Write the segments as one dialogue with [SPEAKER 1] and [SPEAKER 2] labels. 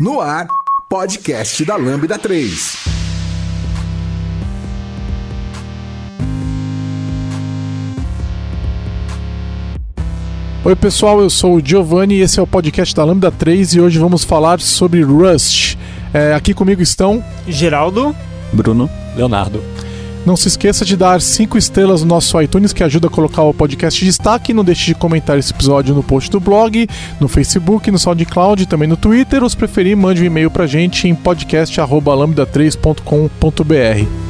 [SPEAKER 1] No ar, podcast da Lambda 3.
[SPEAKER 2] Oi pessoal, eu sou o Giovanni e esse é o podcast da Lambda 3 e hoje vamos falar sobre Rust. É, aqui comigo estão
[SPEAKER 3] Geraldo,
[SPEAKER 4] Bruno,
[SPEAKER 5] Leonardo.
[SPEAKER 2] Não se esqueça de dar 5 estrelas no nosso iTunes, que ajuda a colocar o podcast em destaque. Não deixe de comentar esse episódio no post do blog, no Facebook, no SoundCloud, também no Twitter. Ou se preferir, mande um e-mail pra gente em podcast.lambda3.com.br.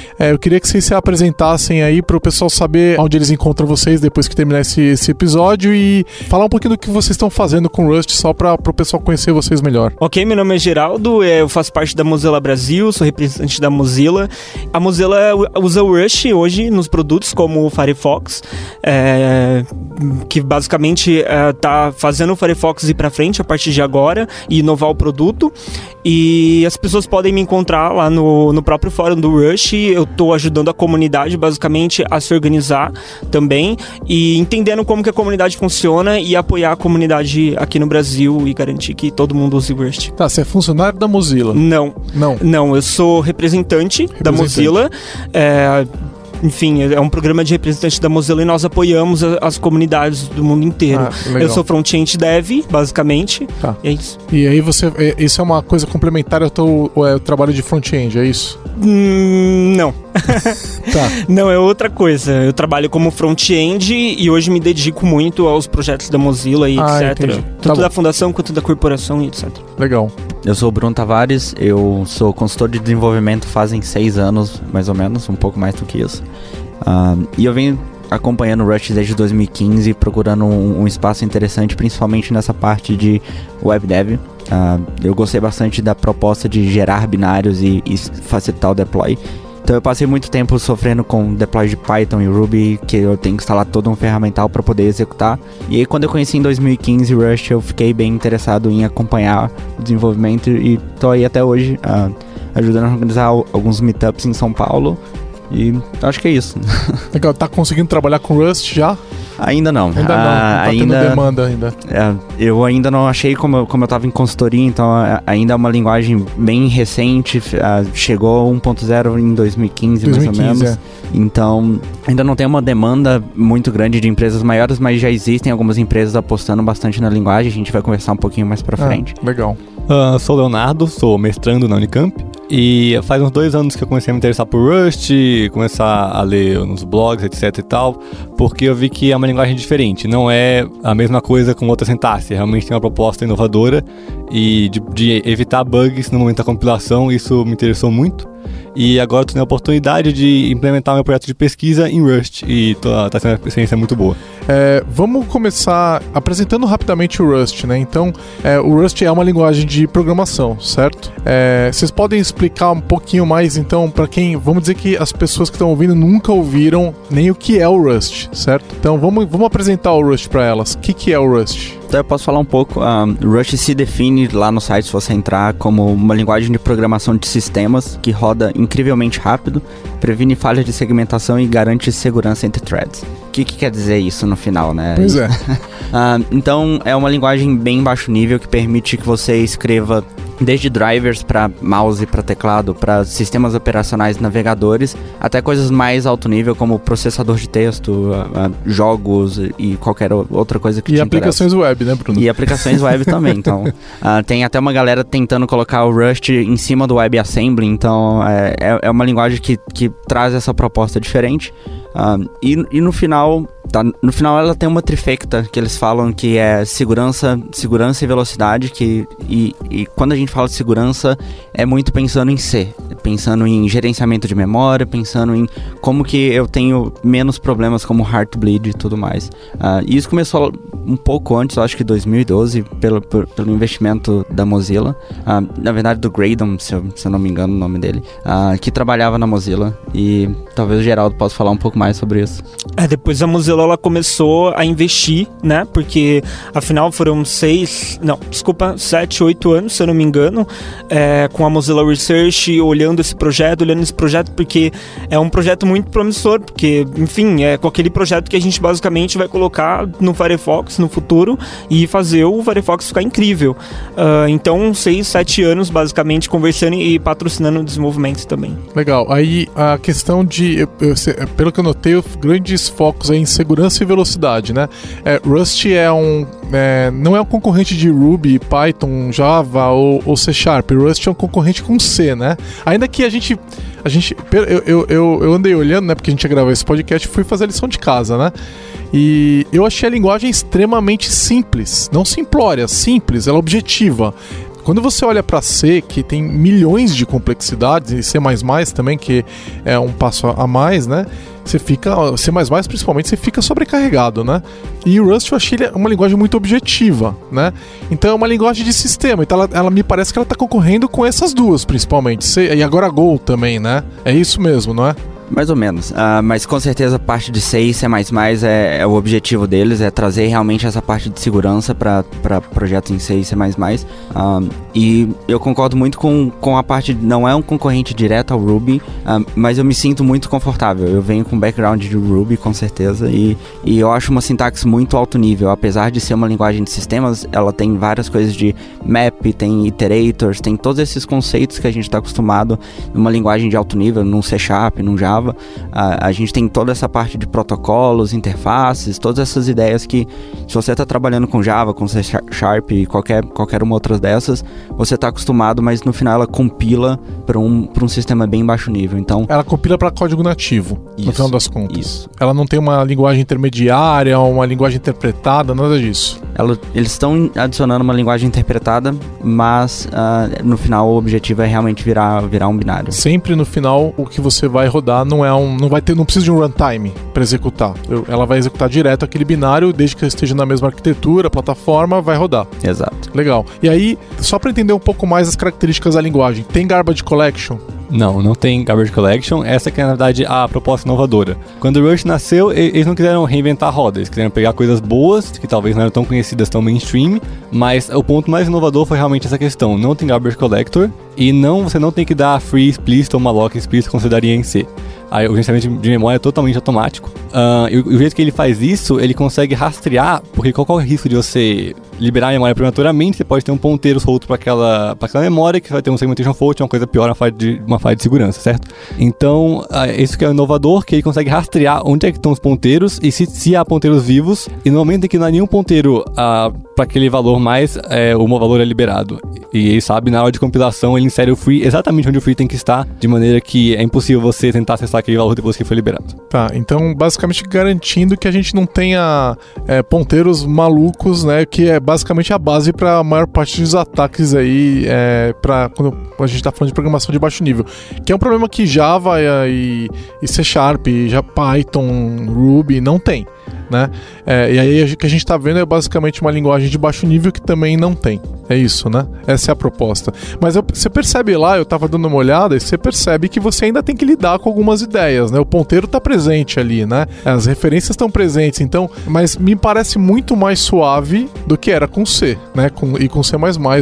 [SPEAKER 2] É, eu queria que vocês se apresentassem aí para o pessoal saber onde eles encontram vocês depois que terminar esse, esse episódio e falar um pouquinho do que vocês estão fazendo com Rust, só para o pessoal conhecer vocês melhor.
[SPEAKER 3] Ok, meu nome é Geraldo, eu faço parte da Mozilla Brasil, sou representante da Mozilla. A Mozilla usa o Rush hoje nos produtos como o Firefox, é, que basicamente está fazendo o Firefox ir para frente a partir de agora e inovar o produto. E as pessoas podem me encontrar lá no, no próprio fórum do Rush. Eu estou ajudando a comunidade basicamente a se organizar também e entendendo como que a comunidade funciona e apoiar a comunidade aqui no Brasil e garantir que todo mundo use o Rush.
[SPEAKER 2] Tá, você é funcionário da Mozilla?
[SPEAKER 3] Não.
[SPEAKER 2] Não.
[SPEAKER 3] Não, eu sou representante, representante. da Mozilla. É, enfim, é um programa de representantes da Mozilla e nós apoiamos a, as comunidades do mundo inteiro. Ah, eu sou front-end dev, basicamente.
[SPEAKER 2] Tá.
[SPEAKER 3] E é isso.
[SPEAKER 2] E aí você. Isso é uma coisa complementar ao teu é, trabalho de front-end, é isso?
[SPEAKER 3] Hum, não.
[SPEAKER 2] tá.
[SPEAKER 3] Não, é outra coisa. Eu trabalho como front-end e hoje me dedico muito aos projetos da Mozilla e
[SPEAKER 2] ah,
[SPEAKER 3] etc.
[SPEAKER 2] Entendi.
[SPEAKER 3] Tanto
[SPEAKER 2] tá
[SPEAKER 3] da fundação quanto da corporação e etc.
[SPEAKER 2] Legal.
[SPEAKER 4] Eu sou o Bruno Tavares, eu sou consultor de desenvolvimento fazem seis anos, mais ou menos, um pouco mais do que isso. Uh, e eu venho acompanhando o Rush desde 2015, procurando um, um, espaço interessante, principalmente nessa parte de web dev. Uh, eu gostei bastante da proposta de gerar binários e, e, facilitar o deploy. Então eu passei muito tempo sofrendo com deploy de Python e Ruby, que eu tenho que instalar todo um ferramental para poder executar. E aí quando eu conheci em 2015 Rush, eu fiquei bem interessado em acompanhar o desenvolvimento e tô aí até hoje uh, ajudando a organizar alguns meetups em São Paulo. E acho que é isso.
[SPEAKER 2] Legal, tá conseguindo trabalhar com Rust já?
[SPEAKER 4] Ainda não.
[SPEAKER 2] Ainda não,
[SPEAKER 4] ah,
[SPEAKER 2] tá
[SPEAKER 4] ainda,
[SPEAKER 2] tendo demanda ainda.
[SPEAKER 4] É, eu ainda não achei como eu, como eu tava em consultoria, então ainda é uma linguagem bem recente, chegou 1.0 em 2015, 2015, mais ou menos. É. Então, ainda não tem uma demanda muito grande de empresas maiores, mas já existem algumas empresas apostando bastante na linguagem, a gente vai conversar um pouquinho mais pra frente.
[SPEAKER 2] Ah, legal.
[SPEAKER 5] Uh, sou Leonardo, sou mestrando na Unicamp. E faz uns dois anos que eu comecei a me interessar por Rust, começar a ler nos blogs, etc e tal, porque eu vi que é uma linguagem diferente, não é a mesma coisa com outra sintaxe, realmente tem uma proposta inovadora e de, de evitar bugs no momento da compilação, isso me interessou muito. E agora estou tendo a oportunidade de implementar meu projeto de pesquisa em Rust e está sendo uma experiência muito boa.
[SPEAKER 2] É, vamos começar apresentando rapidamente o Rust, né? Então, é, o Rust é uma linguagem de programação, certo? É, vocês podem explicar um pouquinho mais, então, para quem. Vamos dizer que as pessoas que estão ouvindo nunca ouviram nem o que é o Rust, certo? Então, vamos, vamos apresentar o Rust para elas. O que, que é o Rust?
[SPEAKER 4] Então eu posso falar um pouco. Um, Rush se define lá no site, se você entrar, como uma linguagem de programação de sistemas que roda incrivelmente rápido, previne falhas de segmentação e garante segurança entre threads. O que, que quer dizer isso no final, né?
[SPEAKER 2] Pois é.
[SPEAKER 4] uh, então é uma linguagem bem baixo nível que permite que você escreva desde drivers para mouse, para teclado, para sistemas operacionais navegadores, até coisas mais alto nível como processador de texto, uh, uh, jogos e qualquer outra coisa que
[SPEAKER 2] E aplicações interessa. web, né, Bruno?
[SPEAKER 4] E aplicações web também. Então, uh, tem até uma galera tentando colocar o Rust em cima do WebAssembly, então é, é, é uma linguagem que, que traz essa proposta diferente. Uh, e, e no final, tá, no final ela tem uma trifecta que eles falam que é segurança, segurança e velocidade, que e, e, quando a gente fala de segurança é muito pensando em C, pensando em gerenciamento de memória, pensando em como que eu tenho menos problemas como heartbleed e tudo mais. Uh, e isso começou um pouco antes, acho que 2012, pelo, pelo investimento da Mozilla, uh, na verdade do Graydon, se eu, se eu, não me engano o nome dele, uh, que trabalhava na Mozilla e talvez o Geraldo possa falar um pouco mais sobre isso.
[SPEAKER 3] É, depois a Mozilla ela começou a investir, né, porque afinal foram seis, não, desculpa, sete, oito anos, se eu não me engano, é, com a Mozilla Research, olhando esse projeto, olhando esse projeto, porque é um projeto muito promissor, porque, enfim, é com aquele projeto que a gente basicamente vai colocar no Firefox no futuro e fazer o Firefox ficar incrível. Uh, então, seis, sete anos, basicamente, conversando e patrocinando o desenvolvimento também.
[SPEAKER 2] Legal. Aí, a questão de, eu, eu, pelo que eu notei, grandes focos em segurança e velocidade, né? É, Rust é um, é, não é um concorrente de Ruby, Python, Java ou, ou C Sharp. Rust é um concorrente com C, né? Ainda que a gente a gente. Eu, eu, eu, eu andei olhando, né? Porque a gente ia gravar esse podcast fui fazer a lição de casa, né? E eu achei a linguagem extremamente simples. Não simplória, simples, ela é objetiva. Quando você olha para C, que tem milhões de complexidades, e C também, que é um passo a mais, né? Você fica, C++ principalmente, você fica sobrecarregado, né? E o Rust eu achei uma linguagem muito objetiva, né? Então é uma linguagem de sistema, então ela, ela me parece que ela está concorrendo com essas duas, principalmente. C, e agora Go também, né? É isso mesmo, não é?
[SPEAKER 4] Mais ou menos. Uh, mas com certeza parte de C C++ é, é o objetivo deles, é trazer realmente essa parte de segurança para projetos em C e C++. Uh, e eu concordo muito com, com a parte, não é um concorrente direto ao Ruby, uh, mas eu me sinto muito confortável. Eu venho com background de Ruby, com certeza, e, e eu acho uma sintaxe muito alto nível. Apesar de ser uma linguagem de sistemas, ela tem várias coisas de map, tem iterators, tem todos esses conceitos que a gente está acostumado numa linguagem de alto nível, num C Sharp, num Java, Java. A, gente tem toda essa parte de protocolos, interfaces, todas essas ideias que, se você está trabalhando com Java, com C Sharp, qualquer, qualquer uma outras dessas, você está acostumado, mas no final ela compila para um, um sistema bem baixo nível. Então,
[SPEAKER 2] ela compila para código nativo,
[SPEAKER 4] isso,
[SPEAKER 2] no final das contas.
[SPEAKER 4] Isso.
[SPEAKER 2] Ela não tem uma linguagem intermediária, uma linguagem interpretada, nada disso.
[SPEAKER 4] Ela, eles estão adicionando uma linguagem interpretada, mas uh, no final o objetivo é realmente virar, virar um binário.
[SPEAKER 2] Sempre no final o que você vai rodar não é um, não vai ter, não precisa de um runtime para executar. ela vai executar direto aquele binário, desde que esteja na mesma arquitetura, plataforma, vai rodar.
[SPEAKER 4] Exato.
[SPEAKER 2] Legal. E aí, só para entender um pouco mais as características da linguagem, tem garbage collection?
[SPEAKER 5] Não, não tem Garbage Collection. Essa que é, na verdade, a proposta inovadora. Quando o Rush nasceu, eles não quiseram reinventar a roda. Eles quiseram pegar coisas boas, que talvez não eram tão conhecidas, tão mainstream, mas o ponto mais inovador foi realmente essa questão. Não tem Garbage Collector e não, você não tem que dar free explicit ou malloc explicit daria em C aí, o gerenciamento de memória é totalmente automático. Uh, e, o, jeito que ele faz isso, ele consegue rastrear, porque qual, é o risco de você liberar a memória prematuramente? Você pode ter um ponteiro solto para aquela, aquela memória, que vai ter um segmentation fault, uma coisa pior, uma falha de, uma falha de segurança, certo? Então, isso que é inovador, que ele consegue rastrear onde é que estão os ponteiros e se, se há ponteiros vivos, e no momento em que não há nenhum ponteiro ah, para aquele valor mais, é, o valor é liberado. E ele sabe, na hora de compilação, ele insere o free exatamente onde o free tem que estar, de maneira que é impossível você tentar acessar aquele valor depois que foi liberado.
[SPEAKER 2] Tá, então basicamente garantindo que a gente não tenha é, ponteiros malucos, né? Que é basicamente a base para a maior parte dos ataques aí, é, para quando a gente está falando de programação de baixo nível. Que é um problema que Java e, e C Sharp, já Python, Ruby não tem né? É, e aí o que a gente está vendo é basicamente uma linguagem de baixo nível que também não tem. É isso, né? Essa é a proposta. Mas eu, você percebe lá, eu estava dando uma olhada, e você percebe que você ainda tem que lidar com algumas ideias, né? O ponteiro está presente ali, né? As referências estão presentes, então, mas me parece muito mais suave do que era com C, né? Com, e com C++,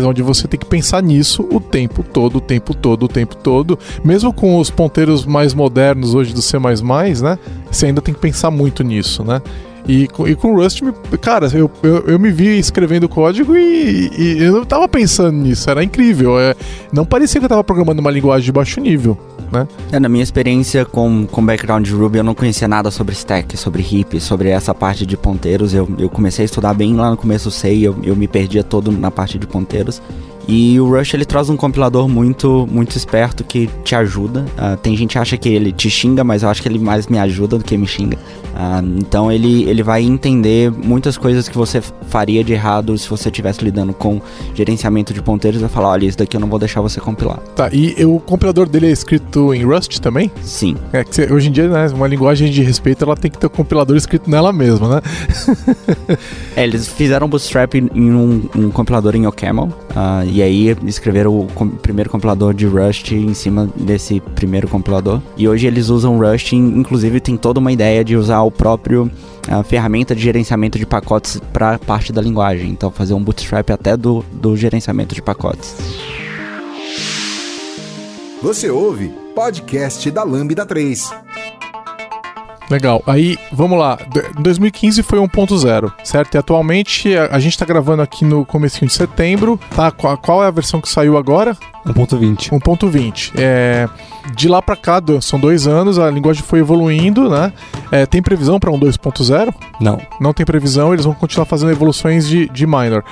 [SPEAKER 2] onde você tem que pensar nisso o tempo todo, o tempo todo, o tempo todo. Mesmo com os ponteiros mais modernos hoje do C++, né? Você ainda tem que pensar muito nisso, né? E, e com Rust, cara, eu, eu, eu, me vi escrevendo código e, e, eu não tava pensando nisso, era incrível. É, não parecia que eu tava programando uma linguagem de baixo nível. Né?
[SPEAKER 4] É, na minha experiência com, com background de Ruby, eu não conhecia nada sobre stack, sobre heap, sobre essa parte de ponteiros. Eu, eu comecei a estudar bem lá no começo, sei, eu, eu me perdia todo na parte de ponteiros. E o Rush ele traz um compilador muito muito esperto que te ajuda. Uh, tem gente que acha que ele te xinga, mas eu acho que ele mais me ajuda do que me xinga. Uh, então ele, ele vai entender muitas coisas que você faria de errado se você estivesse lidando com gerenciamento de ponteiros e vai falar, olha, isso daqui eu não vou deixar você compilar.
[SPEAKER 2] Tá, e o compilador dele é escrito em Rust também?
[SPEAKER 4] Sim.
[SPEAKER 2] É que você, hoje em dia, né, uma linguagem de respeito, ela tem que ter o compilador escrito nela mesma, né?
[SPEAKER 4] é, eles fizeram Bootstrap em um, um compilador em OCaml, uh, e aí escreveram o com, primeiro compilador de Rust em cima desse primeiro compilador. E hoje eles usam Rust, inclusive tem toda uma ideia de usar o próprio a ferramenta de gerenciamento de pacotes para parte da linguagem. Então, fazer um bootstrap até do, do gerenciamento de pacotes.
[SPEAKER 1] Você ouve podcast da Lambda 3.
[SPEAKER 2] Legal. Aí, vamos lá. 2015 foi 1.0, certo? E atualmente a, a gente está gravando aqui no comecinho de setembro. Tá? Qual, qual é a versão que saiu agora?
[SPEAKER 5] 1.20.
[SPEAKER 2] 1.20. É, de lá para cá, são dois anos, a linguagem foi evoluindo, né? É, tem previsão para um 2.0?
[SPEAKER 5] Não.
[SPEAKER 2] Não tem previsão, eles vão continuar fazendo evoluções de, de minor.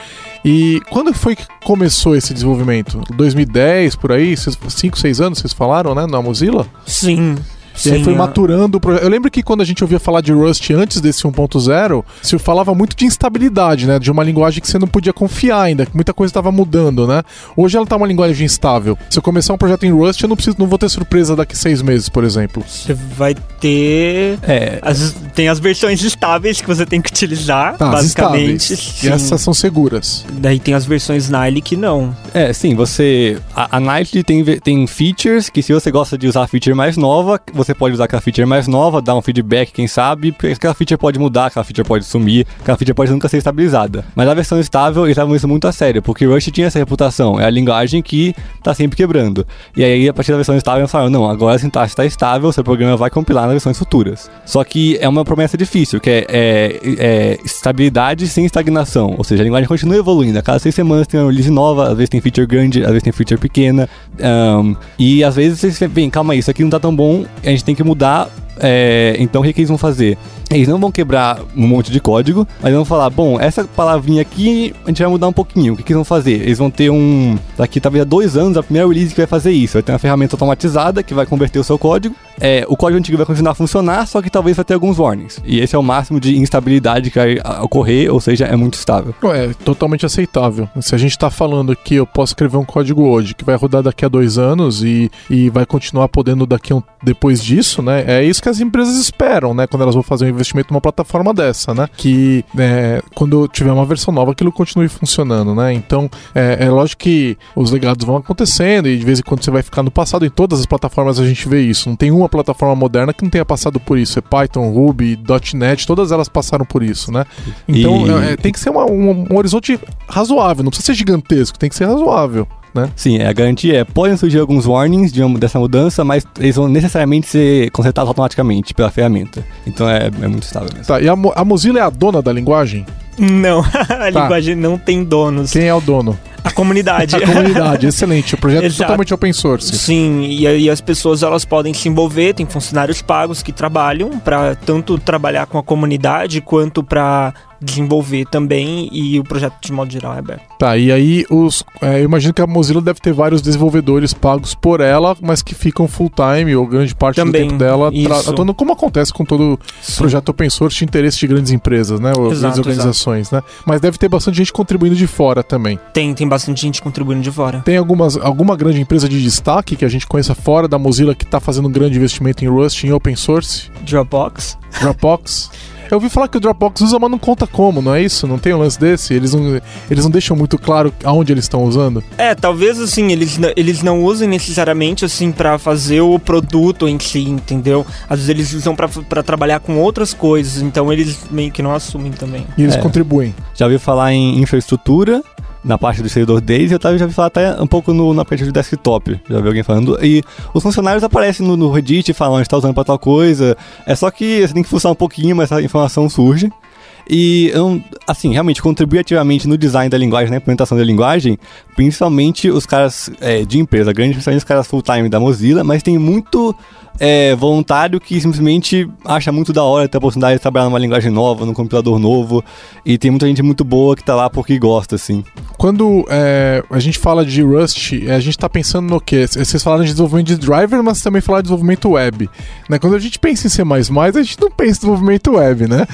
[SPEAKER 2] E quando foi que começou esse desenvolvimento? 2010, por aí? 5, 6 anos, vocês falaram, né? Na Mozilla?
[SPEAKER 3] Sim.
[SPEAKER 2] Sim, e aí foi maturando o projeto. Eu lembro que quando a gente ouvia falar de Rust antes desse 1.0, se falava muito de instabilidade, né? De uma linguagem que você não podia confiar ainda, que muita coisa estava mudando, né? Hoje ela tá uma linguagem instável. Se eu começar um projeto em Rust, eu não, preciso, não vou ter surpresa daqui seis meses, por exemplo.
[SPEAKER 3] Você vai ter. É. As, tem as versões estáveis que você tem que utilizar, tá, basicamente.
[SPEAKER 2] E essas são seguras.
[SPEAKER 3] Daí tem as versões Nile que não.
[SPEAKER 5] É, sim, você. A, a Nile tem, tem features que, se você gosta de usar a feature mais nova, você você pode usar aquela feature mais nova, dar um feedback, quem sabe, porque aquela feature pode mudar, aquela feature pode sumir, aquela feature pode nunca ser estabilizada. Mas a versão estável, eles levam isso muito a sério, porque o Rust tinha essa reputação, é a linguagem que tá sempre quebrando. E aí, a partir da versão estável, eles falaram, não, agora a sintaxe está estável, seu programa vai compilar nas versões futuras. Só que é uma promessa difícil, que é, é, é estabilidade sem estagnação, ou seja, a linguagem continua evoluindo, a cada seis semanas tem uma release nova, às vezes tem feature grande, às vezes tem feature pequena, um, e às vezes você vem, calma aí, isso aqui não tá tão bom, a gente tem que mudar. É, então o que, eles vão fazer? Eles não vão quebrar um monte de código, mas vão falar: bom, essa palavrinha aqui a gente vai mudar um pouquinho. O que, que eles vão fazer? Eles vão ter um. Daqui talvez a dois anos, a primeira release que vai fazer isso. Vai ter uma ferramenta automatizada que vai converter o seu código. É, o código antigo vai continuar a funcionar, só que talvez vai ter alguns warnings. E esse é o máximo de instabilidade que vai ocorrer, ou seja, é muito estável.
[SPEAKER 2] É totalmente aceitável. Se a gente está falando que eu posso escrever um código hoje que vai rodar daqui a dois anos e, e vai continuar podendo daqui um, depois disso, né? É isso que as empresas esperam, né? Quando elas vão fazer um investimento numa plataforma dessa, né? Que é, quando tiver uma versão nova, aquilo continue funcionando, né? Então, é, é, lógico que os legados vão acontecendo e de vez em quando você vai ficar no passado. Em todas as plataformas a gente vê isso. Não tem uma plataforma moderna que não tenha passado por isso. É Python, Ruby, .NET, todas elas passaram por isso, né? Então, e... é, tem que ser uma, um, um horizonte razoável. Não precisa ser gigantesco, tem que ser razoável né?
[SPEAKER 5] Sim, a garantia é, podem surgir alguns warnings de uma, dessa mudança, mas eles vão necessariamente ser consertados automaticamente pela ferramenta. Então é, é muito estável mesmo.
[SPEAKER 2] Tá, e a, a Mozilla é a dona da linguagem?
[SPEAKER 3] Não, a tá. linguagem não tem donos.
[SPEAKER 2] Quem é o dono?
[SPEAKER 3] A comunidade.
[SPEAKER 2] a comunidade, excelente. O projeto Exato. é totalmente open source.
[SPEAKER 3] Sim, e aí as pessoas elas podem se envolver, tem funcionários pagos que trabalham para tanto trabalhar com a comunidade quanto para desenvolver também e o projeto de modo geral é aberto.
[SPEAKER 2] Tá, e aí os, é, eu imagino que a Mozilla deve ter vários desenvolvedores pagos por ela, mas que ficam full time ou grande parte também, do tempo dela atuando como acontece com todo Sim. projeto open source de interesse de grandes empresas, né, ou exato, grandes organizações, exato. né? Mas deve ter bastante gente contribuindo de fora também.
[SPEAKER 3] Tem, tem bastante gente contribuindo de fora.
[SPEAKER 2] Tem algumas, alguma grande empresa de destaque que a gente conheça fora da Mozilla que está fazendo um grande investimento em Rust, em open source?
[SPEAKER 3] Dropbox.
[SPEAKER 2] Dropbox. Eu ouvi falar que o Dropbox usa, mas não conta como, não é isso? Não tem um lance desse? Eles não, eles não deixam muito claro aonde eles estão usando?
[SPEAKER 3] É, talvez assim, eles, eles não usem necessariamente assim para fazer o produto em si, entendeu? Às vezes eles usam para trabalhar com outras coisas, então eles meio que não assumem também.
[SPEAKER 2] E eles é. contribuem.
[SPEAKER 5] Já ouviu falar em infraestrutura, na parte do servidor deles, eu já vi falar até um pouco no, na parte do desktop. Já vi alguém falando. E os funcionários aparecem no, no Reddit e falam, está usando para tal coisa. É só que você tem que fuçar um pouquinho, mas essa informação surge. E, assim, realmente contribui ativamente no design da linguagem, na implementação da linguagem, principalmente os caras é, de empresa grande, principalmente os caras full-time da Mozilla, mas tem muito é, voluntário que simplesmente acha muito da hora ter a oportunidade de trabalhar numa linguagem nova, num compilador novo. E tem muita gente muito boa que tá lá porque gosta, assim.
[SPEAKER 2] Quando é, a gente fala de Rust, é, a gente tá pensando no quê? Vocês falaram de desenvolvimento de driver, mas também falaram de desenvolvimento web. Né? Quando a gente pensa em C++, a gente não pensa em desenvolvimento web, né?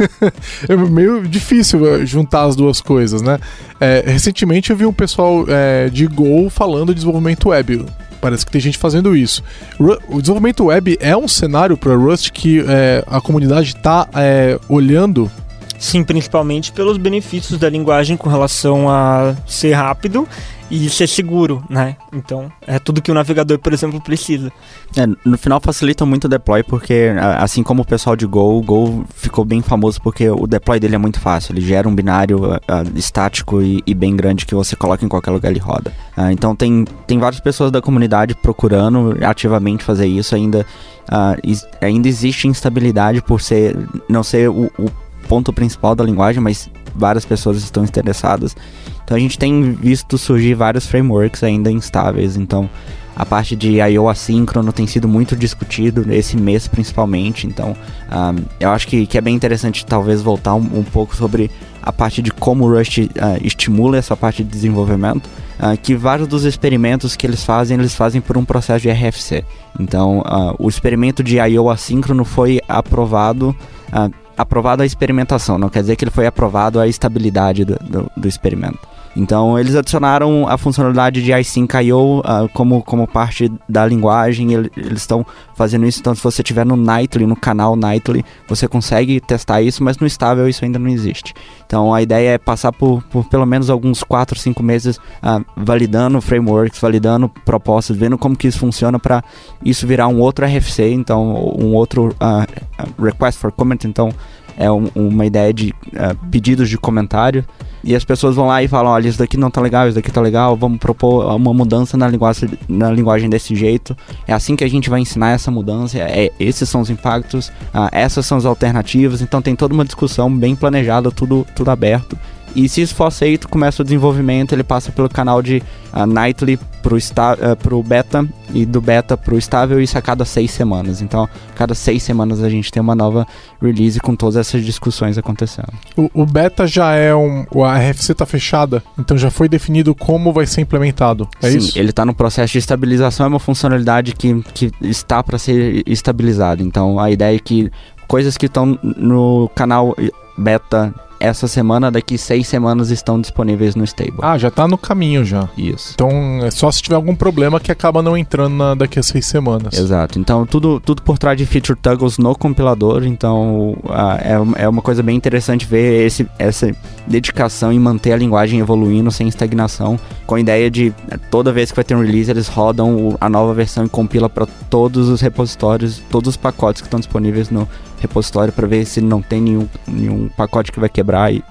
[SPEAKER 2] é meio difícil é, juntar as duas coisas, né? É, recentemente eu vi um pessoal é, de Go falando de desenvolvimento web. Parece que tem gente fazendo isso. O desenvolvimento web é um cenário para Rust que é, a comunidade está é, olhando
[SPEAKER 3] Sim, principalmente pelos benefícios da linguagem com relação a ser rápido e ser seguro, né? Então, é tudo que o navegador, por exemplo, precisa.
[SPEAKER 4] É, no final facilita muito o deploy, porque assim como o pessoal de Go, o Go ficou bem famoso porque o deploy dele é muito fácil. Ele gera um binário uh, estático e, e, bem grande que você coloca em qualquer lugar e roda. Uh, então tem, tem várias pessoas da comunidade procurando ativamente fazer isso. Ainda, uh, ainda existe instabilidade por ser não ser o, o ponto principal da linguagem, mas várias pessoas estão interessadas. Então a gente tem visto surgir vários frameworks ainda instáveis. Então a parte de I/O assíncrono tem sido muito discutido esse mês principalmente. Então um, eu acho que, que é bem interessante talvez voltar um, um pouco sobre a parte de como o Rust uh, estimula essa parte de desenvolvimento. Uh, que vários dos experimentos que eles fazem, eles fazem por um processo de RFC. Então, uh, o experimento de I/O assíncrono foi aprovado aprovado a experimentação, não quer dizer que ele foi aprovado a estabilidade do, do, do experimento. Então eles adicionaram a funcionalidade de iSync.io uh, como, como parte da linguagem. Eles estão fazendo isso. Então, se você tiver no Nightly, no canal Nightly, você consegue testar isso, mas no estável isso ainda não existe. Então a ideia é passar por, por pelo menos alguns 4, 5 meses uh, validando frameworks, validando propostas, vendo como que isso funciona para isso virar um outro RFC, então um outro uh, request for comment. Então é um, uma ideia de pedidos de comentário e as pessoas vão lá e falam, olha, isso daqui não tá legal, isso daqui tá legal, vamos propor uma mudança na linguagem, na linguagem desse jeito. É assim que a gente vai ensinar essa mudança, é, esses são os impactos, ah, essas são as alternativas, então tem toda uma discussão bem planejada, tudo, tudo aberto. E se isso for aceito, começa o desenvolvimento, ele passa pelo canal de uh, Nightly pro, uh, pro beta e do beta pro estável, isso a cada seis semanas. Então, cada seis semanas a gente tem uma nova release com todas essas discussões acontecendo.
[SPEAKER 2] O, o beta já é um. A RFC tá fechada, então já foi definido como vai ser implementado. É
[SPEAKER 4] Sim,
[SPEAKER 2] isso?
[SPEAKER 4] ele está no processo de estabilização, é uma funcionalidade que, que está para ser estabilizada. Então, a ideia é que coisas que estão no canal beta essa semana, daqui seis semanas estão disponíveis no stable.
[SPEAKER 2] Ah, já tá no caminho já.
[SPEAKER 4] Isso.
[SPEAKER 2] Então é só se tiver algum problema que acaba não entrando na, daqui a seis semanas.
[SPEAKER 4] Exato. Então tudo, tudo por trás de feature toggles no compilador. Então é, é uma coisa bem interessante ver esse, essa dedicação em manter a linguagem evoluindo sem estagnação, com a ideia de toda vez que vai ter um release eles rodam a nova versão e compila para todos os repositórios, todos os pacotes que estão disponíveis no repositório para ver se não tem nenhum, nenhum pacote que vai quebrar. E,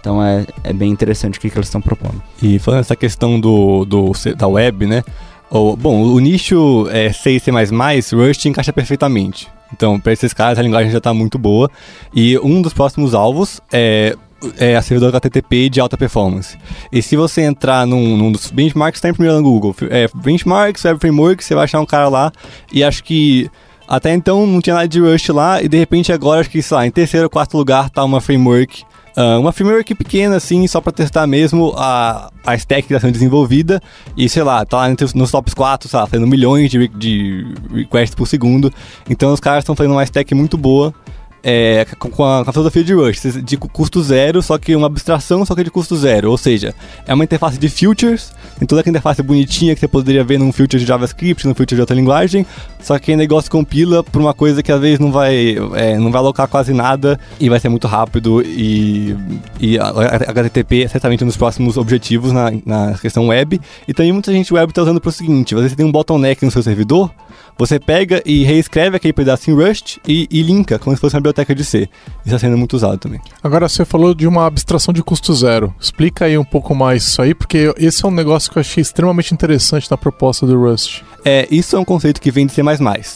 [SPEAKER 4] então é, é bem interessante o que, que eles estão propondo.
[SPEAKER 5] E falando essa questão do, do, da web, né? O, bom, o nicho é, C e C++, Rust encaixa perfeitamente. Então, para esses caras, a linguagem já está muito boa. E um dos próximos alvos é, é a servidor HTTP de alta performance. E se você entrar num, num dos benchmarks, está em primeiro no Google. É, benchmarks, Web Framework, você vai achar um cara lá. E acho que até então não tinha nada de Rust lá, e de repente agora, acho que, sei lá, em terceiro ou quarto lugar tá uma framework. Uh, uma framework pequena, assim, só para testar mesmo a, a stack que está sendo desenvolvida. E sei lá, tá lá nos tops 4, sei lá, fazendo milhões de, de requests por segundo. Então os caras estão fazendo uma stack muito boa é, com, a, com a filosofia de Rush, de custo zero, só que uma abstração, só que de custo zero. Ou seja, é uma interface de futures, tem toda aquela interface bonitinha que você poderia ver num filter de JavaScript, num filter de outra linguagem, só que o negócio compila para uma coisa que às vezes não vai, é, não vai alocar quase nada e vai ser muito rápido e, e HTTP é certamente um dos próximos objetivos na, na questão web. E também muita gente web está usando para o seguinte, você tem um bottleneck no seu servidor, você pega e reescreve aquele pedaço em Rust e, e linka, como se fosse uma biblioteca de C. Isso está sendo muito usado também.
[SPEAKER 2] Agora, você falou de uma abstração de custo zero. Explica aí um pouco mais isso aí, porque esse é um negócio que eu achei extremamente interessante na proposta do Rust.
[SPEAKER 5] É, isso é um conceito que vem de C++,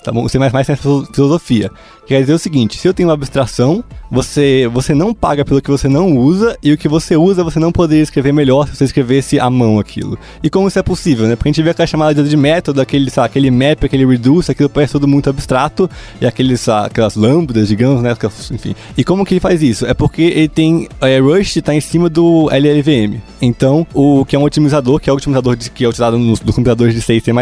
[SPEAKER 5] tá bom? C++ tem essa filosofia. Quer dizer o seguinte, se eu tenho uma abstração, você, você não paga pelo que você não usa, e o que você usa você não poderia escrever melhor se você escrevesse à mão aquilo. E como isso é possível, né? Porque a gente vê aquela chamada de método, aquele, sabe, aquele map, aquele reduce, aquilo parece tudo muito abstrato, e aqueles, sabe, aquelas lambdas, digamos, né? Enfim. E como que ele faz isso? É porque ele tem. É, Rust está em cima do LLVM. Então, o que é um otimizador, que é o otimizador de, que é utilizado nos, nos computadores de C e C++.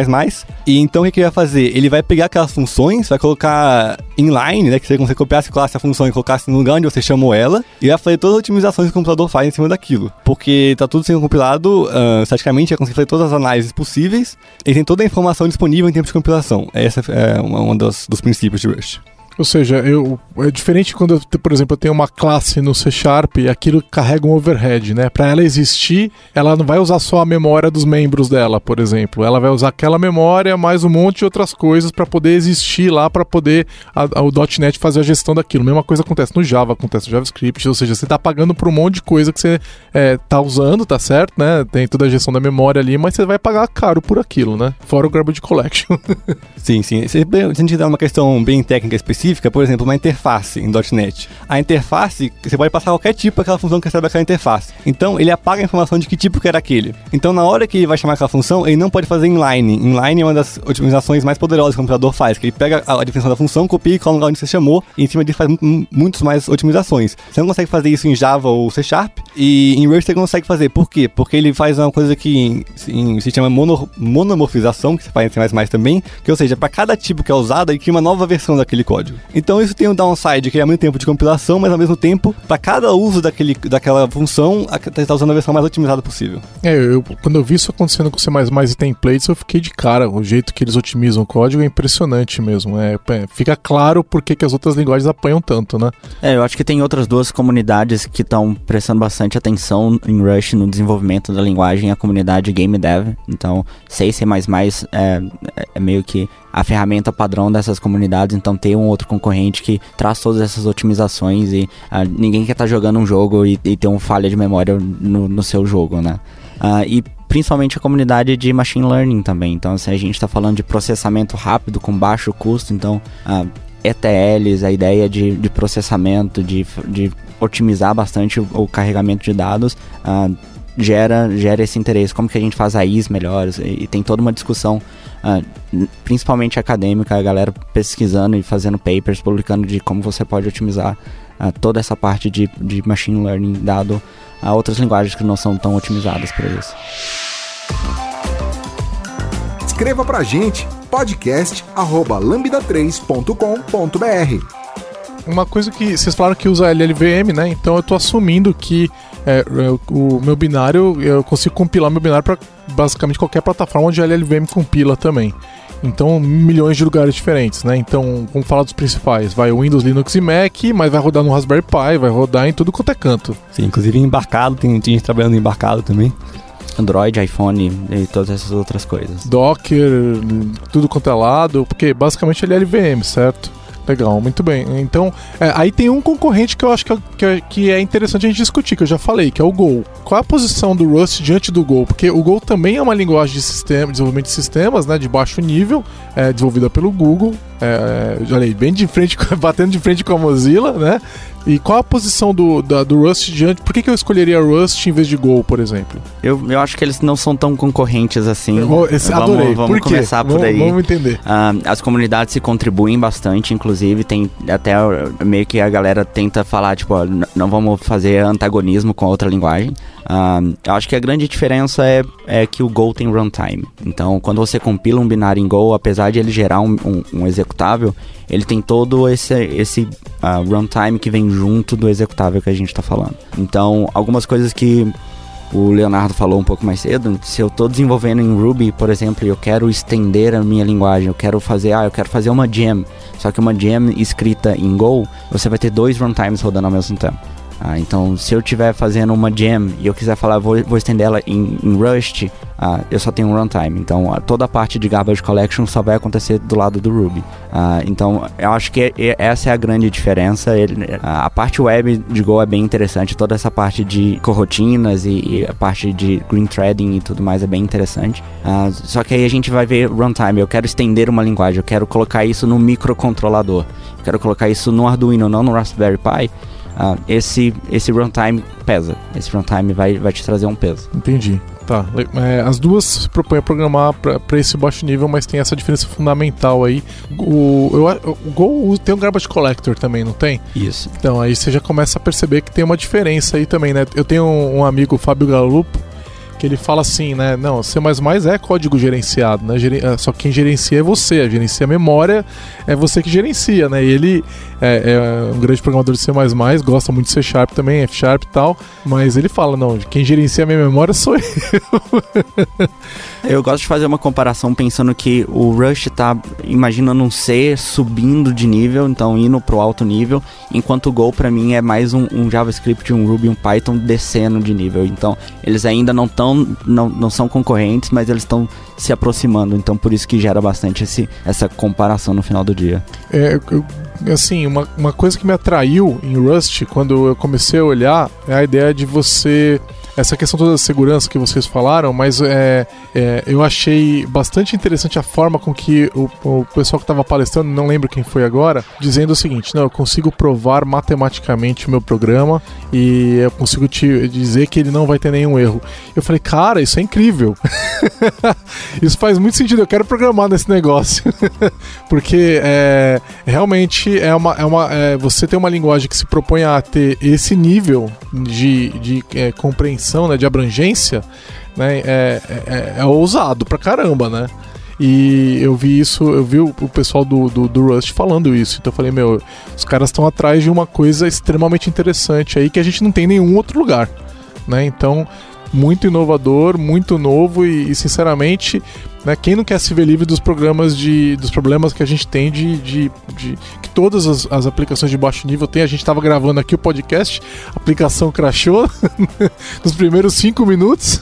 [SPEAKER 5] E então o que, ele vai fazer? Ele vai pegar aquelas funções, vai colocar inline, né? Que você consegue copiar essa função e colocar no lugar onde você chamou ela, e vai fazer todas as otimizações que o computador faz em cima daquilo. Porque tá tudo sendo compilado, uh, estaticamente, é conseguir fazer todas as análises possíveis, e tem toda a informação disponível em tempo de compilação. Essa é uma dos, dos princípios de Rust.
[SPEAKER 2] Ou seja, eu, é diferente quando, eu, por exemplo, eu tenho uma classe no C Sharp e aquilo carrega um overhead, né? Para ela existir, ela não vai usar só a memória dos membros dela, por exemplo. Ela vai usar aquela memória mais um monte de outras coisas para poder existir lá, para poder a, a, o .NET fazer a gestão daquilo. Mesma coisa acontece no Java, acontece no JavaScript. Ou seja, você está pagando por um monte de coisa que você é, tá usando, tá certo, né? Tem toda a gestão da memória ali, mas você vai pagar caro por aquilo, né? Fora o Garbage Collection.
[SPEAKER 5] sim, sim. Se a gente dá uma questão bem técnica específica, específica, por exemplo, uma interface em .NET. A interface, você pode passar qualquer tipo aquela função que recebe aquela interface. Então, ele apaga a informação de que tipo que era aquele. Então, na hora que ele vai chamar aquela função, ele não pode fazer inline. Inline é uma das otimizações mais poderosas que o computador faz, que ele pega a, definição da função, copia e cola no lugar onde você chamou, e em cima disso faz muitas mais otimizações. Você não consegue fazer isso em Java ou C Sharp, e em Rust você consegue fazer. Por quê? Porque ele faz uma coisa que em, se chama mono, monomorfização, que você faz em C++ também, que ou seja, para cada tipo que é usado, ele cria uma nova versão daquele código. Então isso tem um downside, que é muito tempo de compilação, mas ao mesmo tempo, para cada uso daquele, daquela função, você está usando a versão mais otimizada possível.
[SPEAKER 2] É, eu, quando eu vi isso acontecendo com C++ e templates, eu fiquei de cara. O jeito que eles otimizam o código é impressionante mesmo. É, é fica claro por que, as outras linguagens apanham tanto, né?
[SPEAKER 4] É, eu acho que tem outras duas comunidades que estão prestando bastante atenção em Rush no desenvolvimento da linguagem, a comunidade Game Dev. Então, C e C++ é, é meio que a ferramenta padrão dessas comunidades, então ter um outro concorrente que traz todas essas otimizações e uh, ninguém quer estar tá jogando um jogo e, e, ter um falha de memória no, no seu jogo, né? Uh, e principalmente a comunidade de machine learning também. Então, assim, a gente está falando de processamento rápido com baixo custo, então uh, ETLs, a ideia de, de processamento, de, de otimizar bastante o, o carregamento de dados. Uh, gera, gera esse interesse, como que a gente faz AIs melhores, e, e tem toda uma discussão, uh, principalmente acadêmica, a galera pesquisando e fazendo papers, publicando de como você pode otimizar uh, toda essa parte de, de machine learning dado a outras linguagens que não são tão otimizadas para isso.
[SPEAKER 1] Escreva pra gente podcast@lambda3.com.br.
[SPEAKER 2] Uma coisa que vocês falaram que usa LLVM, né? Então eu tô assumindo que é, o meu binário, eu consigo compilar meu binário para basicamente qualquer plataforma onde a LLVM compila também. Então, milhões de lugares diferentes, né? Então, vamos falar dos principais. Vai Windows, Linux e Mac, mas vai rodar no Raspberry Pi, vai rodar em tudo quanto é canto.
[SPEAKER 5] Sim, inclusive embarcado, tem gente trabalhando embarcado também.
[SPEAKER 4] Android, iPhone e todas essas outras coisas.
[SPEAKER 2] Docker, tudo quanto é lado, porque basicamente ele é LVM, certo? Legal, muito bem. Então, é, aí tem um concorrente que eu acho que é, que é, interessante a gente discutir, que eu já falei, que é o Go. Qual é a posição do Rust diante do Go? Porque o Go também é uma linguagem de sistema, desenvolvimento de sistemas, né, de baixo nível, é, desenvolvida pelo Google. É, já falei, bem de frente, batendo de frente com a Mozilla, né? E qual a posição do, da, do Rust diante? Por que, que eu escolheria Rust em vez de Go, por exemplo?
[SPEAKER 4] Eu, eu acho que eles não são tão concorrentes assim.
[SPEAKER 2] Eu, esse,
[SPEAKER 4] vamos,
[SPEAKER 2] adorei.
[SPEAKER 4] Vamos
[SPEAKER 2] por
[SPEAKER 4] começar por aí.
[SPEAKER 2] Vamos entender.
[SPEAKER 4] Uh, as comunidades se contribuem bastante, inclusive tem até meio que a galera tenta falar, tipo, ó, não vamos fazer antagonismo com a outra linguagem. Eu acho que a grande diferença é, é que o Go tem runtime. Então, quando você compila um binário em Go, apesar de ele gerar um, um, um executável, ele tem todo esse, esse uh, runtime que vem junto do executável que a gente está falando. Então, algumas coisas que o Leonardo falou um pouco mais cedo, se eu estou desenvolvendo em Ruby, por exemplo, e eu quero estender a minha linguagem, eu quero fazer, ah, eu quero fazer uma gem, só que uma gem escrita em Go, você vai ter dois runtimes rodando ao mesmo tempo. Ah, então, se eu estiver fazendo uma gem e eu quiser falar, vou, vou estender ela em, em Rust, uh, eu só tenho um runtime. Então, uh, toda a parte de garbage collection só vai acontecer do lado do Ruby. Uh, então, eu acho que essa é a grande diferença. Ele, a parte web de Go é bem interessante. Toda essa parte de coroutinas e, e, a parte de green threading e tudo mais é bem interessante. só que aí a gente vai ver runtime. Eu quero estender uma linguagem. Eu quero colocar isso no microcontrolador. Eu quero colocar isso no Arduino, não no Raspberry Pi. Uh, esse, esse runtime pesa. Esse runtime vai, vai te trazer um peso.
[SPEAKER 2] Entendi. Tá. É, as duas se propõem a programar para esse baixo nível, mas tem essa diferença fundamental aí. O, eu, o Go tem um garbage collector também, não tem?
[SPEAKER 4] Isso.
[SPEAKER 2] Então aí você já começa a perceber que tem uma diferença aí também, né? Eu tenho um, um amigo, Fábio Galupo, que ele fala assim, né? Não, C é código gerenciado, né? É, só quem gerencia é você, a gerencia a memória é você que gerencia, né? E ele é, é um grande programador de C, gosta muito de C Sharp também, F Sharp e tal, mas ele fala, não, quem gerencia a minha memória sou eu.
[SPEAKER 4] eu gosto de fazer uma comparação pensando que o Rush tá imaginando um C subindo de nível, então indo pro alto nível, enquanto o Go para mim é mais um, um JavaScript, um Ruby, um Python descendo de nível. Então, eles ainda não estão não, não são concorrentes, mas eles estão se aproximando. Então por isso que gera bastante esse, essa comparação no final do dia.
[SPEAKER 2] É, assim, uma, uma coisa que me atraiu em Rust quando eu comecei a olhar é a ideia de você essa questão toda da segurança que vocês falaram, mas é, é, eu achei bastante interessante a forma com que o, o pessoal que estava palestrando, não lembro quem foi agora, dizendo o seguinte: não, eu consigo provar matematicamente o meu programa e eu consigo te dizer que ele não vai ter nenhum erro. Eu falei, cara, isso é incrível. isso faz muito sentido. Eu quero programar nesse negócio. Porque é, realmente é uma. É uma é, você tem uma linguagem que se propõe a ter esse nível de, de é, compreensão né, de abrangência, né, é, é, é, ousado pra caramba, né? E eu vi isso, eu vi o, pessoal do, do, do, Rust falando isso. Então eu falei, meu, os caras estão atrás de uma coisa extremamente interessante aí que a gente não tem em nenhum outro lugar. Né? Então, muito inovador, muito novo e, e sinceramente, né, quem não quer se ver livre dos programas de. dos problemas que a gente tem de. de, de que todas as, as, aplicações de baixo nível têm. A gente estava gravando aqui o podcast, a aplicação crashou nos primeiros cinco minutos.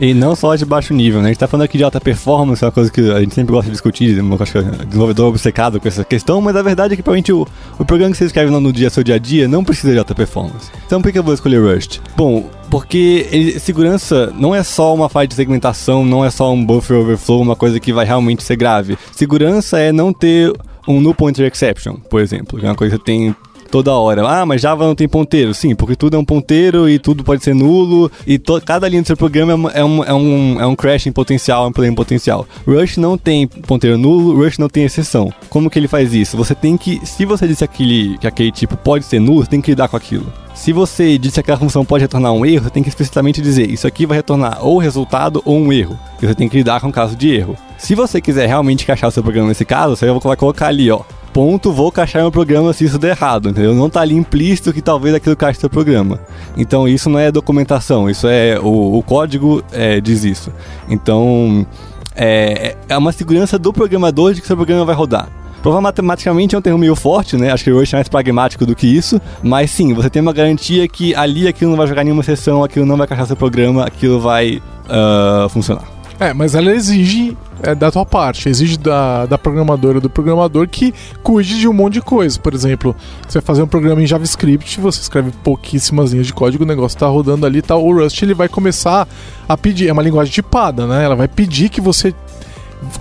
[SPEAKER 5] e não só de baixo nível, né? A gente tá falando aqui de alta performance, é uma coisa que a gente sempre gosta de discutir, que é desenvolvedor obcecado com essa questão, mas a verdade é que provavelmente o, o programa que você escreve no dia, seu dia a dia, não precisa de alta performance. Então por que eu vou escolher Rust? Bom, porque ele, segurança não é só uma falha de segmentação, não é só um buffer overflow, uma coisa que vai realmente ser grave. Segurança é não ter um null pointer exception, por exemplo, que é uma coisa que tem toda hora. Ah, mas Java não tem ponteiro. Sim, porque tudo é um ponteiro e tudo pode ser nulo e cada linha do seu programa é um, é um, é um crash em potencial, é um problema em potencial. Rush não tem ponteiro nulo, Rush não tem exceção. Como que ele faz isso? Você tem que, se você disse aquele, que aquele tipo pode ser nulo, você tem que lidar com aquilo. Se você disse que aquela função pode retornar um erro, tem que explicitamente dizer isso aqui vai retornar ou resultado ou um erro. E você tem que lidar com o caso de erro. Se você quiser realmente encaixar o seu programa nesse caso, você vai colocar ali, ó, ponto, vou caixar meu programa se isso der errado, entendeu? Não tá ali implícito que talvez aquilo caixe seu programa. Então isso não é documentação, isso é o, o código é, diz isso. Então é, é uma segurança do programador de que seu programa vai rodar. Provar matematicamente é um termo meio forte, né? Acho que hoje é mais pragmático do que isso. Mas sim, você tem uma garantia que ali aquilo não vai jogar nenhuma sessão, aquilo não vai caixar seu programa, aquilo vai uh, funcionar.
[SPEAKER 2] É, mas ela exige é, da tua parte, exige da, da programadora do programador que cuide de um monte de coisa. Por exemplo, você vai fazer um programa em JavaScript, você escreve pouquíssimas linhas de código, o negócio tá rodando ali, tá, o Rust ele vai começar a pedir, é uma linguagem tipada, né? Ela vai pedir que você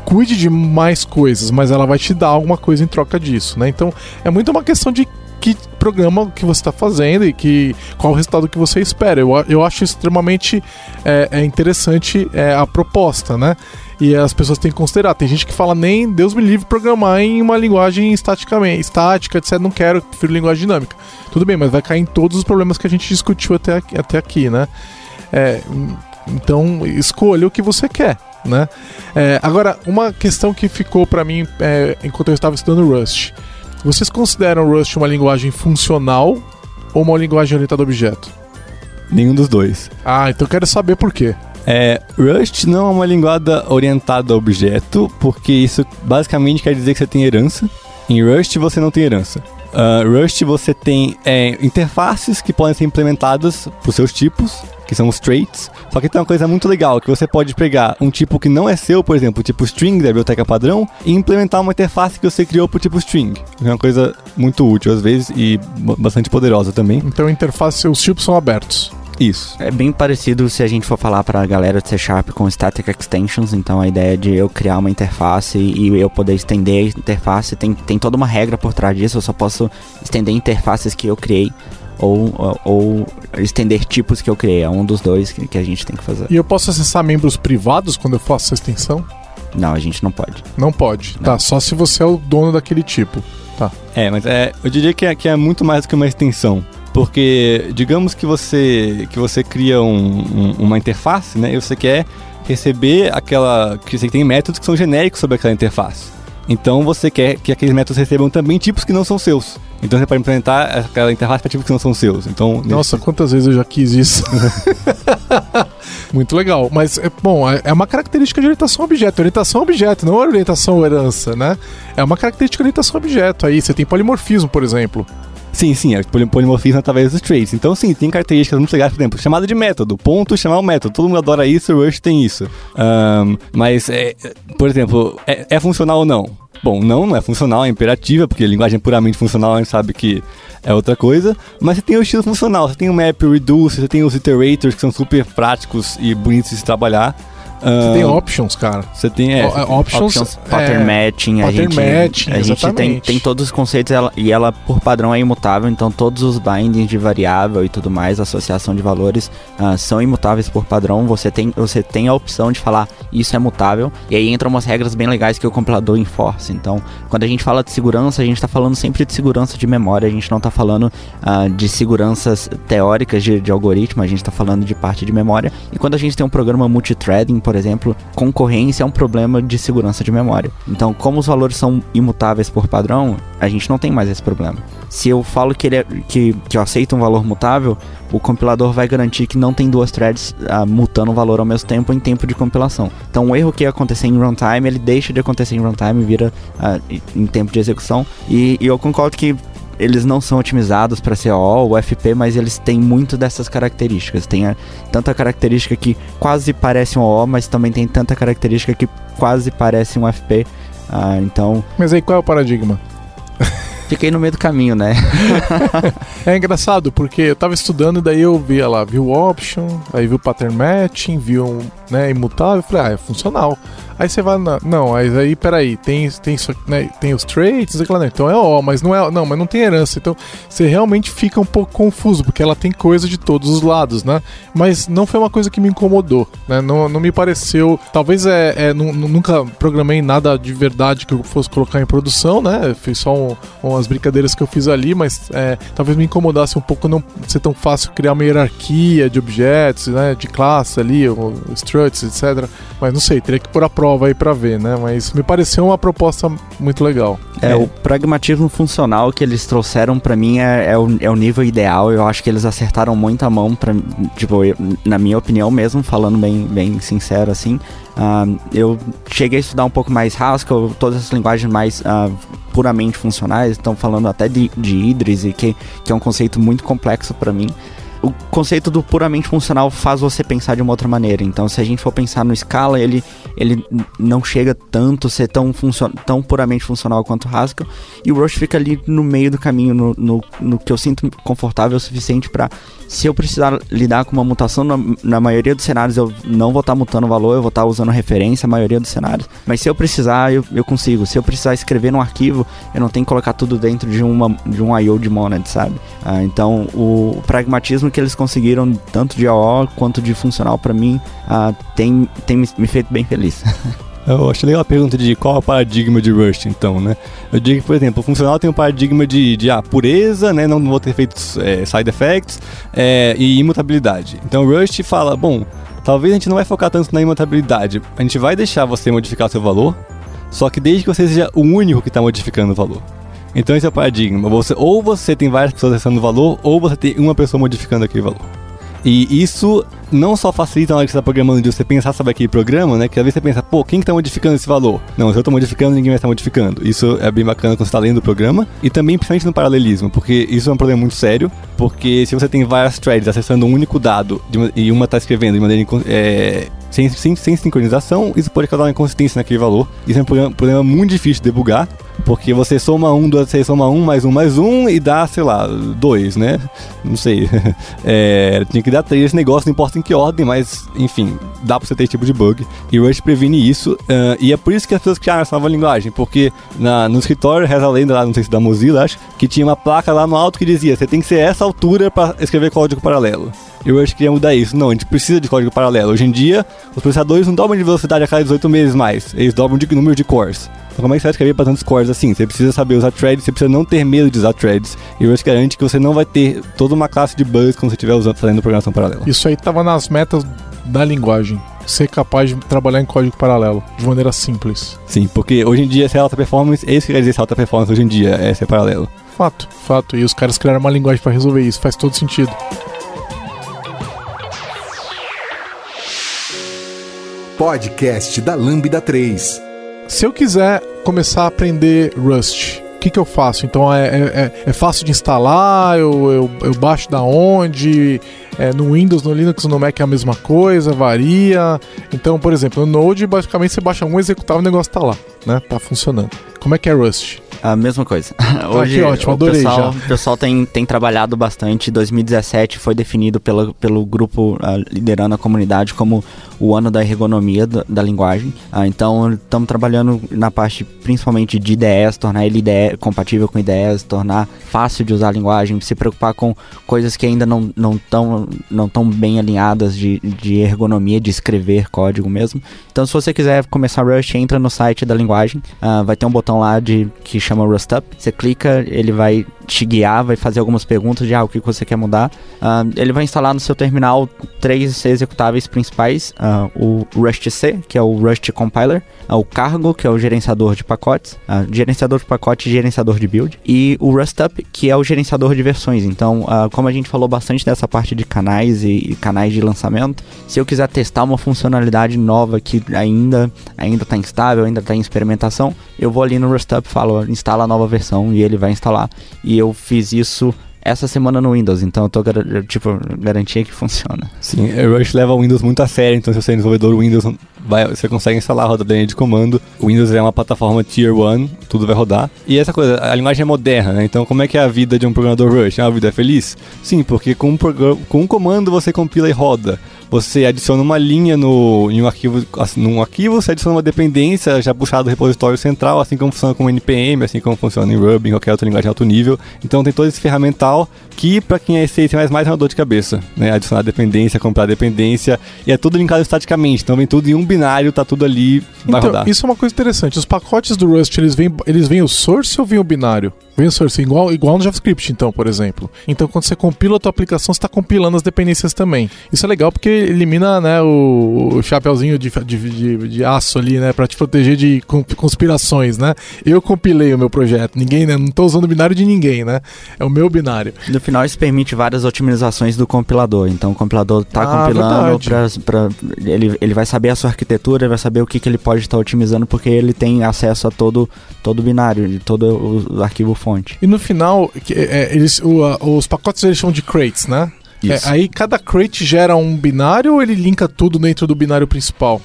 [SPEAKER 2] cuide de mais coisas, mas ela vai te dar alguma coisa em troca disso, né? Então, é muito uma questão de que programa que você está fazendo e que qual o resultado que você espera. Eu, eu acho extremamente é, é interessante é, a proposta, né? E as pessoas têm que considerar. Tem gente que fala nem Deus me livre programar em uma linguagem estaticamente, estática, etc. Não quero, prefiro linguagem dinâmica. Tudo bem, mas vai cair em todos os problemas que a gente discutiu até aqui, até aqui né? É, então escolha o que você quer. Né? É, agora, uma questão que ficou para mim é, enquanto eu estava estudando Rust. Vocês consideram Rust uma linguagem funcional ou uma linguagem orientada a objeto?
[SPEAKER 5] Nenhum dos dois.
[SPEAKER 2] Ah, então quero saber por quê.
[SPEAKER 5] É, Rust não é uma linguagem orientada a objeto, porque isso basicamente quer dizer que você tem herança. Em Rust você não tem herança. Uh, Rust você tem é, interfaces que podem ser implementadas para os seus tipos, que são os traits. Só que tem uma coisa muito legal, que você pode pegar um tipo que não é seu, por exemplo, tipo string da biblioteca padrão, e implementar uma interface que você criou para o tipo string. É uma coisa muito útil às vezes e bastante poderosa também.
[SPEAKER 2] Então, interface, os tipos são abertos.
[SPEAKER 5] Isso.
[SPEAKER 4] É bem parecido se a gente for falar para a galera de C Sharp com Static Extensions. Então a ideia de eu criar uma interface e eu poder estender a interface tem, tem toda uma regra por trás disso. Eu só posso estender interfaces que eu criei ou, ou, ou, estender tipos que eu criei. É um dos dois que, que, a gente tem que fazer.
[SPEAKER 2] E eu posso acessar membros privados quando eu faço essa extensão?
[SPEAKER 4] Não, a gente não pode.
[SPEAKER 2] Não pode. Não. Tá, só se você é o dono daquele tipo. Tá.
[SPEAKER 5] É, mas é, eu diria que é, que é muito mais do que uma extensão. Porque, digamos que você, que você cria um, um, uma interface, né? E você quer receber aquela. que você tem métodos que são genéricos sobre aquela interface. Então você quer que aqueles métodos recebam também tipos que não são seus. Então você pode implementar aquela interface para tipos que não são seus. Então,
[SPEAKER 2] Nossa, nesse... quantas vezes eu já quis isso. Muito legal. Mas, é, bom, é, é uma característica de orientação objeto. Orientação objeto, não é orientação herança, né? É uma característica de orientação objeto. Aí você tem polimorfismo, por exemplo.
[SPEAKER 5] Sim, sim, é polimorfismo através dos traits. Então, sim, tem características muito legais, por exemplo, chamada de método, ponto chamar o método. Todo mundo adora isso, o Rush tem isso. Um, mas, é, por exemplo, é, é funcional ou não? Bom, não, não é funcional, é imperativa, porque linguagem puramente funcional a gente sabe que é outra coisa. Mas você tem o estilo funcional, você tem o map, o reduce, você tem os iterators que são super práticos e bonitos de se trabalhar.
[SPEAKER 2] Você tem options, cara.
[SPEAKER 5] Você tem é,
[SPEAKER 4] options, options pattern é, matching,
[SPEAKER 2] pattern a gente, matching,
[SPEAKER 4] a gente tem, tem todos os conceitos ela, e ela por padrão é imutável, então todos os bindings de variável e tudo mais, associação de valores uh, são imutáveis por padrão. Você tem, você tem a opção de falar isso é mutável e aí entram umas regras bem legais que o compilador enforce. Então, quando a gente fala de segurança, a gente está falando sempre de segurança de memória, a gente não está falando uh, de seguranças teóricas de, de algoritmo, a gente está falando de parte de memória. E quando a gente tem um programa multithreading, por por exemplo, concorrência é um problema de segurança de memória. Então, como os valores são imutáveis por padrão, a gente não tem mais esse problema. Se eu falo que, ele é, que, que eu aceito um valor mutável, o compilador vai garantir que não tem duas threads uh, mutando o valor ao mesmo tempo em tempo de compilação. Então, o erro que ia acontecer em runtime, ele deixa de acontecer em runtime vira uh, em tempo de execução. E, e eu concordo que eles não são otimizados para ser OO ou FP, mas eles têm muito dessas características. Tem a, tanta característica que quase parece um OO, mas também tem tanta característica que quase parece um FP. Ah, então.
[SPEAKER 2] Mas aí qual é o paradigma?
[SPEAKER 4] Fiquei no meio do caminho, né?
[SPEAKER 2] é engraçado, porque eu tava estudando e daí eu via lá, viu option, aí viu pattern matching, viu né, imutável, falei, ah, é funcional. Aí você vai na. Não, mas aí, peraí, tem, tem, né, tem os traits, aquela, né, então é O, mas não é. Não, mas não tem herança. Então você realmente fica um pouco confuso, porque ela tem coisa de todos os lados, né? Mas não foi uma coisa que me incomodou, né? Não, não me pareceu. Talvez é. é nunca programei nada de verdade que eu fosse colocar em produção, né? Fiz só um, umas brincadeiras que eu fiz ali, mas é, talvez me incomodasse um pouco não ser tão fácil criar uma hierarquia de objetos, né? De classe ali, struts, etc. Mas não sei, teria que pôr a prova aí para ver, né? Mas me pareceu uma proposta muito legal.
[SPEAKER 4] É, é. o pragmatismo funcional que eles trouxeram para mim é, é, o, é o nível ideal. Eu acho que eles acertaram muito a mão para tipo, eu, na minha opinião mesmo, falando bem, bem sincero assim. Uh, eu cheguei a estudar um pouco mais Haskell, todas as linguagens mais uh, puramente funcionais, estão falando até de, de Idris, e que, que é um conceito muito complexo para mim o conceito do puramente funcional faz você pensar de uma outra maneira. Então, se a gente for pensar no Scala, ele, ele não chega tanto a ser tão, tão puramente funcional quanto o Haskell. E o Rush fica ali no meio do caminho, no, no, no que eu sinto confortável o suficiente para se eu precisar lidar com uma mutação, na, na maioria dos cenários eu não vou estar tá mutando valor, eu vou estar tá usando referência, a maioria dos cenários. Mas se eu precisar, eu, eu consigo. Se eu precisar escrever num arquivo, eu não tenho que colocar tudo dentro de, uma, de um I.O. de monad, sabe? Ah, então, o, o, pragmatismo que eles conseguiram, tanto de AO quanto de funcional, para mim, ah, tem, tem me, me feito bem feliz.
[SPEAKER 5] Eu achei legal a pergunta de qual é o paradigma de Rust, então, né? Eu digo que, por exemplo, o funcional tem um paradigma de, de ah, pureza, né? Não vou ter efeitos é, side effects é, e imutabilidade. Então, Rust fala, bom, talvez a gente não vai focar tanto na imutabilidade. A gente vai deixar você modificar seu valor, só que desde que você seja o único que está modificando o valor. Então esse é o paradigma. Você, ou você tem várias pessoas acessando o valor, ou você tem uma pessoa modificando aquele valor. E isso não só facilita na hora que você está programando de você pensar sobre aquele programa, né? Que às vezes você pensa, pô, quem que tá modificando esse valor? Não, se eu estou modificando, ninguém vai estar modificando. Isso é bem bacana quando você está lendo o programa. E também, principalmente no paralelismo, porque isso é um problema muito sério, porque se você tem várias threads acessando um único dado e uma está escrevendo de maneira é, sem, sem, sem sincronização, isso pode causar uma inconsistência naquele valor. Isso é um problema, problema muito difícil de debugar, porque você soma um, você soma um, mais um, mais um e dá, sei lá, dois, né? Não sei. É, tinha que dar três esse negócio, não importa em que ordem, mas enfim, dá pra você ter esse tipo de bug. E o Rush previne isso, uh, e é por isso que as pessoas criaram essa nova linguagem, porque na, no escritório, reza a lenda lá, não sei se da Mozilla, acho, que tinha uma placa lá no alto que dizia: você tem que ser essa altura para escrever código paralelo. E o Rush queria mudar isso. Não, a gente precisa de código paralelo. Hoje em dia, os processadores não dobram de velocidade a cada 18 meses mais, eles dobram de número de cores. Então, como é que você vai escrever para tantos cores assim? Você precisa saber usar threads, você precisa não ter medo de usar threads. E o Rush garante que você não vai ter toda uma classe de bugs quando você estiver usando, fazendo programação paralela.
[SPEAKER 2] Isso aí estava nas metas da linguagem. Ser capaz de trabalhar em código paralelo, de maneira simples.
[SPEAKER 5] Sim, porque hoje em dia, se é alta performance, esse que quer dizer é alta performance hoje em dia, é ser paralelo.
[SPEAKER 2] Fato, fato. E os caras criaram uma linguagem para resolver isso, faz todo sentido.
[SPEAKER 1] Podcast da Lambda 3.
[SPEAKER 2] Se eu quiser começar a aprender Rust, o que, que eu faço? Então é, é, é fácil de instalar? Eu, eu, eu baixo da onde? É, no Windows, no Linux, no Mac é a mesma coisa, varia. Então, por exemplo, no Node, basicamente você baixa um executável e o negócio tá lá, né? Tá funcionando. Como é que é Rust?
[SPEAKER 4] A mesma coisa. Hoje,
[SPEAKER 2] ah, ótimo,
[SPEAKER 4] o pessoal, já. o pessoal tem, tem trabalhado bastante. 2017 foi definido pelo, pelo grupo uh, liderando a comunidade como o ano da ergonomia da, da linguagem. Uh, então, estamos trabalhando na parte principalmente de IDEs, tornar ele IDE, compatível com IDEs, tornar fácil de usar a linguagem, se preocupar com coisas que ainda não estão não não tão bem alinhadas de, de ergonomia, de escrever código mesmo. Então, se você quiser começar Rust, entra no site da linguagem. Uh, vai ter um botão lá de que chama chama Rust Up. Você clica, ele vai te guiar, vai fazer algumas perguntas de ah, o que você quer mudar. Uh, ele vai instalar no seu terminal três executáveis principais: uh, o Rust C, que é o Rust Compiler, uh, o Cargo, que é o gerenciador de pacotes, gerenciador de pacote e gerenciador de build, e o Rust Up, que é o gerenciador de versões. Então, como a gente falou bastante dessa parte de canais e, e, canais de lançamento, se eu quiser testar uma funcionalidade nova que ainda ainda está instável, ainda está em experimentação, eu vou ali no Rust Up, falo instala a nova versão e ele vai instalar. E eu fiz isso essa semana no Windows, então eu tô tipo, garantia que funciona.
[SPEAKER 5] Sim, Rush leva o Windows muito a sério, então se você é desenvolvedor Windows, vai, você consegue instalar a roda de comando. O Windows é uma plataforma Tier 1, tudo vai rodar. E essa coisa, a linguagem é moderna, né? Então como é que é a vida de um programador Rush? É uma vida feliz? Sim, porque com um, com um comando você compila e roda você adiciona uma linha no, em um arquivo, assim, num arquivo, você adiciona uma dependência já puxada do repositório central, assim como funciona com NPM, assim como funciona em Ruby, em qualquer outra linguagem de alto nível. Então tem todo esse ferramental que para quem é C++ é mais uma dor de cabeça, né? Adicionar dependência, comprar dependência, e é tudo linkado estaticamente, então vem tudo em um binário, tá tudo ali, vai
[SPEAKER 2] então,
[SPEAKER 5] rodar.
[SPEAKER 2] Isso é uma coisa interessante. Os pacotes do Rust, eles vêm, eles vêm o source ou vem o binário? Vem o source igual, igual no JavaScript, então, por exemplo. Então, quando você compila a tua aplicação, você está compilando as dependências também. Isso é legal porque elimina né, o, o chapeuzinho de, de, de, de, aço ali, né, para te proteger de conspirações, né? Eu compilei o meu projeto, ninguém, né, não estou usando o binário de ninguém, né? É o meu binário.
[SPEAKER 4] No final, isso permite várias otimizações do compilador. Então, o compilador está ah, compilando para ele, ele vai saber a sua arquitetura, ele vai saber o que, que ele pode estar otimizando, porque ele tem acesso a todo, todo o binário, todo o, arquivo fonte.
[SPEAKER 2] E no final, é, eles, o, os pacotes eles chamam de crates, né? É, aí cada crate gera um binário ou ele linka tudo dentro do binário principal?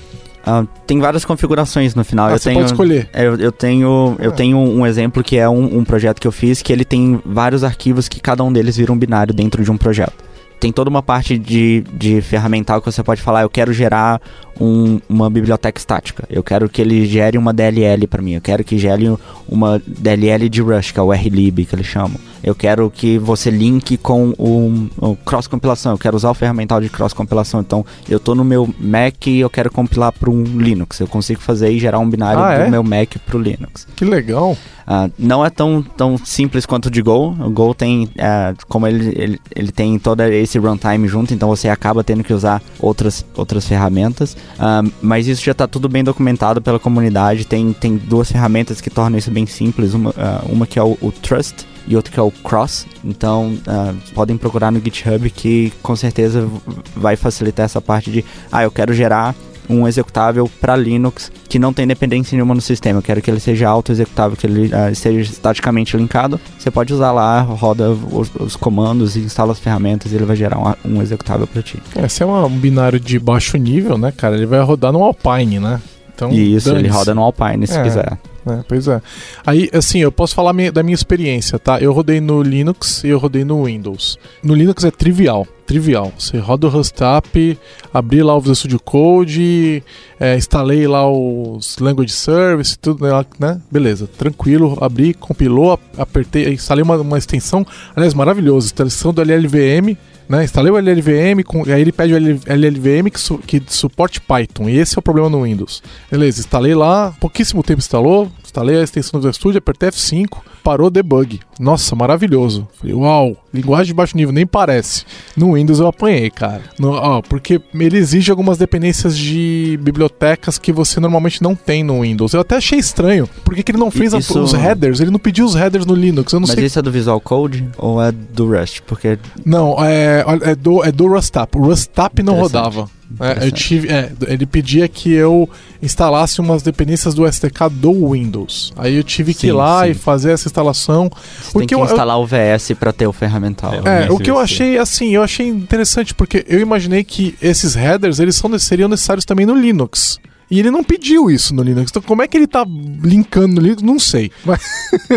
[SPEAKER 4] Uh, tem várias configurações no final.
[SPEAKER 2] Ah,
[SPEAKER 4] eu
[SPEAKER 2] você
[SPEAKER 4] tenho,
[SPEAKER 2] pode escolher.
[SPEAKER 4] Eu, eu tenho, eu ah. tenho um exemplo que é um, um projeto que eu fiz que ele tem vários arquivos que cada um deles vira um binário dentro de um projeto tem toda uma parte de, de ferramental que você pode falar, eu quero gerar um, uma biblioteca estática, eu quero que ele gere uma DLL para mim, eu quero que gere uma DLL de Rush, que é o RLib que eles chamam. Eu quero que você linke com o, o cross-compilação, eu quero usar o ferramental de cross-compilação. Então, eu tô no meu Mac e eu quero compilar para um Linux. Eu consigo fazer e gerar um binário ah, do é? meu Mac para o Linux.
[SPEAKER 2] Que legal!
[SPEAKER 4] Uh, não é tão, tão simples quanto o de Go. O Go tem, uh, como ele, ele, ele tem todo esse runtime junto, então você acaba tendo que usar outras, outras ferramentas. Uh, mas isso já está tudo bem documentado pela comunidade. Tem, tem duas ferramentas que tornam isso bem simples. Uma, uma que é o, o Trust, e outro que é o Cross. Então, uh, podem procurar no GitHub que com certeza vai facilitar essa parte de, ah, eu quero gerar um executável para Linux que não tem dependência nenhuma no sistema. Eu quero que ele seja auto-executável, que ele uh, esteja estaticamente linkado. Você pode usar lá, roda os, os comandos instala as ferramentas e ele vai gerar um, um executável para ti.
[SPEAKER 2] Esse é um binário de baixo nível, né, cara? Ele vai rodar no Alpine, né?
[SPEAKER 4] Então, Isso, ele roda no Alpine se é. quiser.
[SPEAKER 2] É, pois é. Aí, assim, eu posso falar da minha experiência, tá? Eu rodei no Linux e eu rodei no Windows. No Linux é trivial, trivial. Você roda o Rustap, abri lá o Visual Studio Code, é, instalei lá os Language Service, tudo, né? né? Beleza, tranquilo, abri, compilou, apertei, instalei uma, uma extensão, aliás, maravilhoso, extensão do LLVM, né? Instalei o LLVM, com, aí ele pede o LLVM que, su, que suporte Python, e esse é o problema no Windows. Beleza, instalei lá, pouquíssimo tempo instalou, instalei a extensão do Studio, apertei F5, parou debug. Nossa, maravilhoso. Falei, uau, linguagem de baixo nível, nem parece. No Windows eu apanhei, cara. No, ó, porque ele exige algumas dependências de bibliotecas que você normalmente não tem no Windows. Eu até achei estranho. Por que, que ele não fez isso... os headers? Ele não pediu os headers no Linux. Eu não
[SPEAKER 4] Mas
[SPEAKER 2] sei.
[SPEAKER 4] isso é do Visual Code ou é do Rust? Porque...
[SPEAKER 2] Não, é, é, do, é do Rustap. O Rustap não rodava. É, eu tive, é, ele pedia que eu instalasse umas dependências do SDK do Windows. Aí eu tive sim, que ir lá sim. e fazer essa instalação.
[SPEAKER 4] Você tem que eu, instalar eu, o VS para ter o ferramental.
[SPEAKER 2] É, o que eu achei assim, eu achei interessante porque eu imaginei que esses headers eles são, seriam necessários também no Linux. E ele não pediu isso no Linux. Então, como é que ele tá linkando no Linux? Não sei. Mas,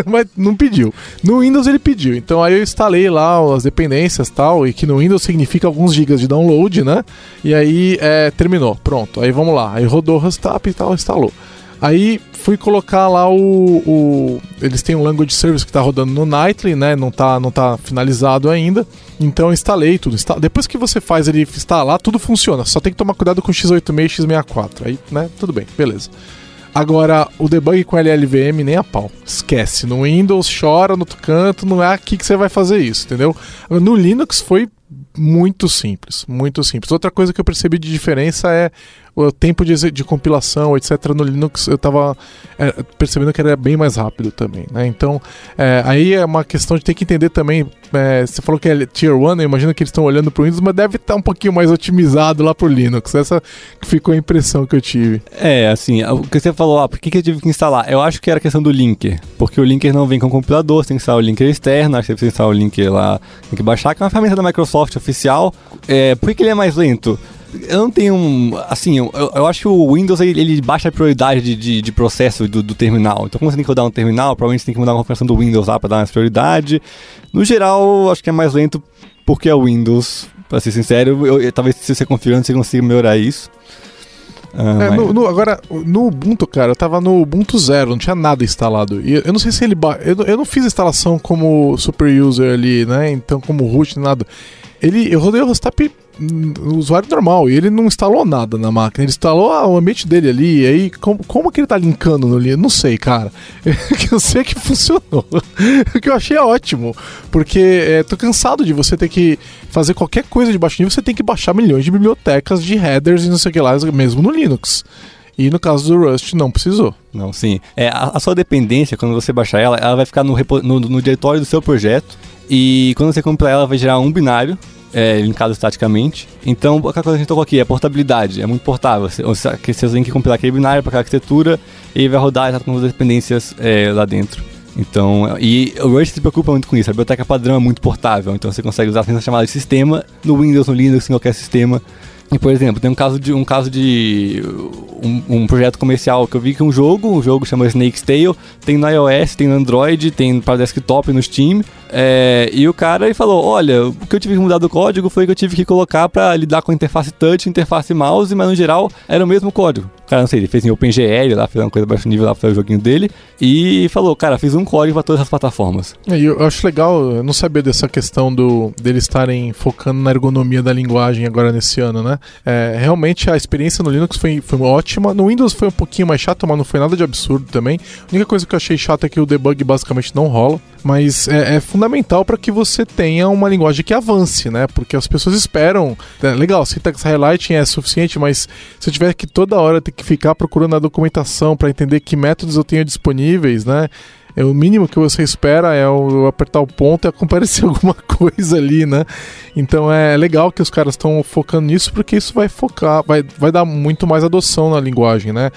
[SPEAKER 2] mas não pediu. No Windows ele pediu. Então aí eu instalei lá as dependências tal. E que no Windows significa alguns gigas de download, né? E aí é, terminou. Pronto. Aí vamos lá. Aí rodou o Rustap e tal, instalou. Aí fui colocar lá o, o, Eles têm um language service que está rodando no Nightly, né? Não está não tá finalizado ainda. Então instalei tudo. Insta... Depois que você faz ele instalar, tudo funciona. Só tem que tomar cuidado com o x86 e x64. Aí, né? Tudo bem, beleza. Agora, o debug com LLVM nem a pau. Esquece. No Windows chora no canto, não é aqui que você vai fazer isso, entendeu? No Linux foi muito simples, muito simples. Outra coisa que eu percebi de diferença é o tempo de, de compilação, etc. No Linux eu estava é, percebendo que era bem mais rápido também, né? Então, é, aí é uma questão de ter que entender também. É, você falou que é Tier 1, eu imagino que eles estão olhando para o Windows, mas deve estar tá um pouquinho mais otimizado lá para o Linux. Essa ficou a impressão que eu tive.
[SPEAKER 5] É, assim, o que você falou, ah, por que, que eu tive que instalar? Eu acho que era questão do linker, porque o linker não vem com o compilador, você tem que instalar o linker externo, acho que você precisa instalar o linker lá, tem que baixar, que é uma ferramenta da Microsoft oficial. É, por que, que ele é mais lento? Eu não tenho um. Assim, eu, eu acho que o Windows ele, ele baixa a prioridade de, de, de processo do, do, terminal. Então, como você tem que rodar um terminal, provavelmente você tem que mudar uma configuração do Windows lá para dar mais prioridade. No geral, acho que é mais lento porque é o Windows. Pra ser sincero, eu, eu, talvez se você configurando você consiga melhorar isso.
[SPEAKER 2] Ah, é, mas... no, no, agora, no Ubuntu, cara, eu tava no Ubuntu zero, não tinha nada instalado. E eu, eu não sei se ele. Eu, eu não fiz instalação como super user ali, né? Então, como root, nada. Ele, eu rodei o Rostap o usuário normal e ele não instalou nada na máquina, ele instalou o ambiente dele ali. E aí, como, como que ele tá linkando no Linux? Não sei, cara. eu sei que funcionou. o que eu achei ótimo, porque é, tô cansado de você ter que fazer qualquer coisa de baixo nível, você tem que baixar milhões de bibliotecas de headers e não sei o que lá, mesmo no Linux. E no caso do Rust, não precisou.
[SPEAKER 5] Não, sim. É, a, a sua dependência, quando você baixar ela, ela vai ficar no, no, no diretório do seu projeto. E quando você compilar ela, vai gerar um binário é, linkado estaticamente. Então, a coisa que a gente tocou aqui é portabilidade, é muito portável. Você, tem que compilar aquele binário para aquela arquitetura e vai rodar com as dependências é, lá dentro. Então, e o Rust se preocupa muito com isso. A biblioteca padrão é muito portável, então você consegue usar a chamada de sistema no Windows, no Linux, em qualquer sistema. E, por exemplo, tem um caso de um caso de um, um, projeto comercial que eu vi que um jogo, um jogo chama Snake's Tale, tem no iOS, tem no Android, tem para desktop no Steam. É, e o cara ele falou: Olha, o que eu tive que mudar do código foi que eu tive que colocar para lidar com interface touch, interface mouse, mas no geral era o mesmo código. Cara, não sei, ele fez em OpenGL lá, fez uma coisa baixo nível lá para o joguinho dele. E falou: Cara, fiz um código para todas as plataformas.
[SPEAKER 2] É, eu acho legal, eu não sabia dessa questão do deles estarem focando na ergonomia da linguagem agora nesse ano, né? É, realmente a experiência no Linux foi, foi ótima. No Windows foi um pouquinho mais chato, mas não foi nada de absurdo também. A única coisa que eu achei chata é que o debug basicamente não rola. Mas é, é fundamental para que você tenha uma linguagem que avance, né? Porque as pessoas esperam. É, legal, syntax highlighting é suficiente, mas se eu tiver que toda hora ter que ficar procurando a documentação para entender que métodos eu tenho disponíveis, né? É o mínimo que você espera é o apertar o ponto e aparecer alguma coisa ali, né? Então é legal que os caras estão focando nisso porque isso vai focar, vai, vai dar muito mais adoção na linguagem, né?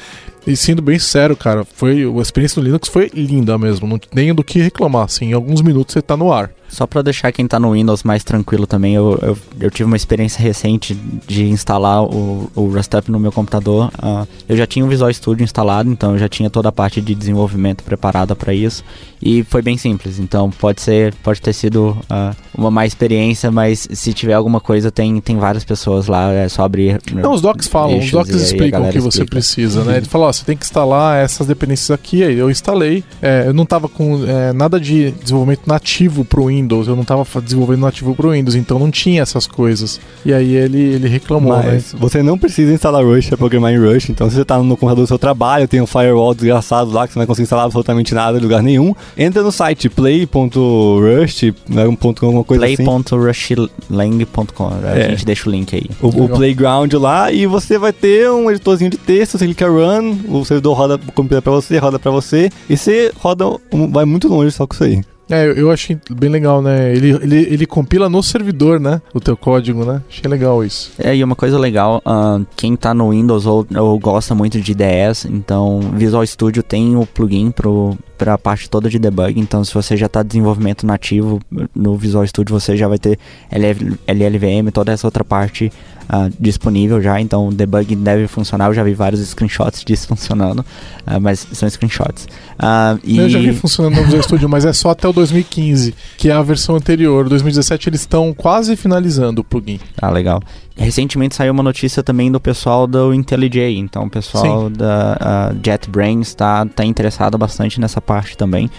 [SPEAKER 2] E sendo bem sério, cara, foi a experiência do Linux foi linda mesmo, não tem do que reclamar, assim, em alguns minutos você tá no ar.
[SPEAKER 4] Só para deixar quem tá no Windows mais tranquilo também, eu, eu, eu, tive uma experiência recente de instalar o, o Rustup no meu computador. Uh, eu já tinha o Visual Studio instalado, então eu já tinha toda a parte de desenvolvimento preparada para isso. E foi bem simples, então pode ser, pode ter sido uh, uma má experiência, mas se tiver alguma coisa, tem, tem várias pessoas lá, é só abrir.
[SPEAKER 2] Não, os docs falam, os docs explicam o que você explica. precisa, né? Ele falou, ó, você tem que instalar essas dependências aqui, aí eu instalei. É, eu não tava com é, nada de desenvolvimento nativo pro Windows, eu não tava desenvolvendo nativo pro Windows, então não tinha essas coisas. E aí ele, ele reclamou,
[SPEAKER 5] né?
[SPEAKER 2] Mas
[SPEAKER 5] né? Você não precisa instalar Rush para programar em Rush, então se você tá no computador do seu trabalho, tem um firewall desgraçado lá que você não vai conseguir instalar absolutamente nada em lugar nenhum, entra no site play.rush, né, um ponto alguma coisa
[SPEAKER 4] play. assim. Play.rushlang.com, a é. gente deixa o link aí.
[SPEAKER 5] O, o, playground lá e você vai ter um editorzinho de texto, você clica run, o servidor roda, compila para você, roda para você e você roda, vai muito longe só com isso aí.
[SPEAKER 2] É, eu achei bem legal, né? Ele, ele, ele compila no servidor, né? O teu código, né? Achei legal isso.
[SPEAKER 4] É, e uma coisa legal, uh, quem tá no Windows ou, ou gosta muito de IDEs, então Visual Studio tem o plugin pro, pra parte toda de debug, então se você já tá desenvolvimento nativo no Visual Studio, você já vai ter LLVM, toda essa outra parte uh, disponível já, então o debug deve funcionar. Eu já vi vários screenshots disso funcionando, uh, mas são screenshots. Uh,
[SPEAKER 2] e... Eu já vi funcionando no Visual Studio, mas é só até o 2015, que é a versão anterior. 2017 eles estão quase finalizando o plugin.
[SPEAKER 4] Ah, legal. Recentemente saiu uma notícia também do pessoal do IntelliJ, então o pessoal Sim. da JetBrains está tá interessado bastante nessa parte também.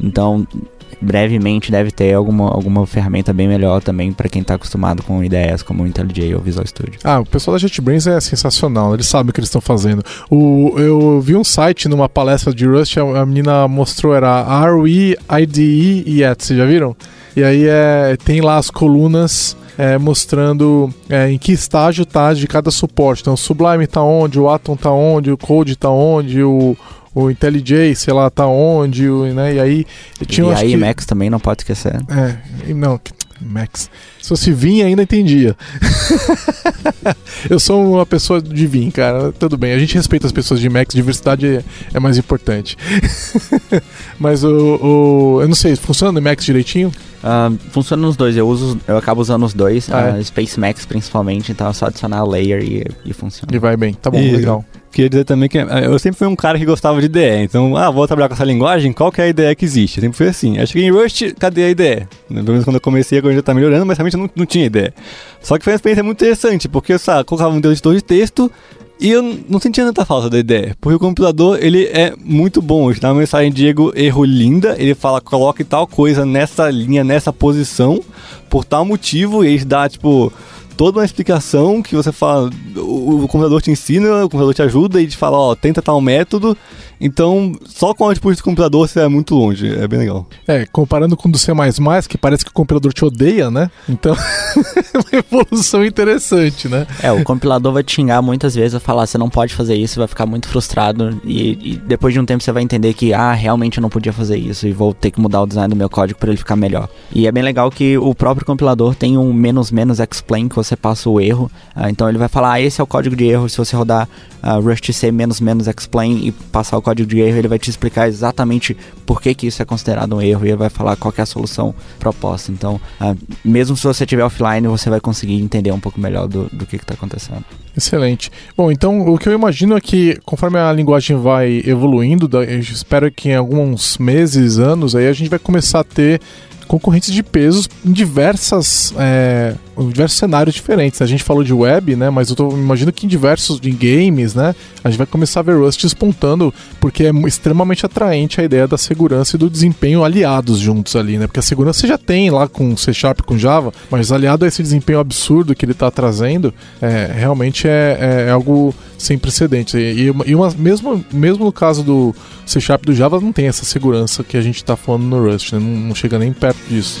[SPEAKER 4] Então, brevemente deve ter alguma, alguma ferramenta bem melhor também para quem está acostumado com ideias como o IntelliJ ou Visual Studio.
[SPEAKER 2] Ah, o pessoal da JetBrains é sensacional, eles sabem o que eles estão fazendo. O, eu vi um site numa palestra de Rust, a, a menina mostrou, era RE, IDE e ET, vocês já viram? E aí é, tem lá as colunas é, mostrando é, em que estágio está de cada suporte. Então, o Sublime está onde, o Atom está onde, o Code está onde, o, o IntelliJ, sei lá, tá onde, né? E aí
[SPEAKER 4] tinha E aí que... Max também não pode esquecer.
[SPEAKER 2] É, não, Max. Se fosse vinho ainda entendia. eu sou uma pessoa de vinho, cara. Tudo bem. A gente respeita as pessoas de Max, diversidade é, é mais importante. Mas o, o, Eu não sei, funciona no Max direitinho?
[SPEAKER 4] Uh, funciona nos dois, eu uso, eu acabo usando os dois, ah, uh, é. Space Max principalmente, então é só adicionar a layer e, e funciona.
[SPEAKER 2] E vai bem, tá bom, e, legal.
[SPEAKER 5] Queria dizer também que eh, eu sempre fui um cara que gostava de IDE, então, ah, vou trabalhar com essa linguagem, qual que é a IDE que existe? Eu sempre fui assim. Acho que em Rust, cadê a IDE? Pelo menos quando eu comecei, agora já tá melhorando, mas realmente não, não tinha IDE. Só que foi uma experiência muito interessante, porque eu sabe, colocava um editor de texto, e eu não sentia tanta falta da ideia, porque o compilador ele é muito bom. Ele dá uma mensagem Diego erro linda, ele fala coloque tal coisa nessa linha, nessa posição, por tal motivo, e ele dá tipo toda uma explicação que você fala, o, o computador te ensina, o computador te ajuda e te fala, ó, tenta tal método. Então, só com o output do computador você é muito longe, é bem legal.
[SPEAKER 2] É, comparando com o do C++, que parece que o compilador te odeia, né? Então, é uma evolução interessante, né?
[SPEAKER 4] É, o compilador vai te xingar muitas vezes, vai falar, você não pode fazer isso, vai ficar muito frustrado e, e, depois de um tempo você vai entender que, ah, realmente eu não podia fazer isso e vou ter que mudar o design do meu código para ele ficar melhor. E é bem legal que o próprio compilador tem um menos menos explain que você passa o erro, uh, então ele vai falar, ah, esse é o código de erro, se você rodar uh, Rust C menos menos explain e passar o código de erro, ele vai te explicar exatamente por que, que isso é considerado um erro e ele vai falar qual é a solução proposta. Então, uh, mesmo se você estiver offline, você vai conseguir entender um pouco melhor do, do que está acontecendo.
[SPEAKER 2] Excelente. Bom, então o que eu imagino é que conforme a linguagem vai evoluindo, espero que em alguns meses, anos, aí a gente vai começar a ter concorrentes de pesos em diversas é, diversos cenários diferentes. A gente falou de web, né? Mas eu tô, imagino que em diversos em games, né? A gente vai começar a ver Rust espontando, porque é extremamente atraente a ideia da segurança e do desempenho aliados juntos ali, né? Porque a segurança você já tem lá com C Sharp, com Java, mas aliado a esse desempenho absurdo que ele está trazendo, é, realmente é, é, é, algo sem precedentes. E, e uma, mesmo, mesmo no caso do C Sharp do Java, não tem essa segurança que a gente está falando no Rust, né? não, não chega nem perto disso.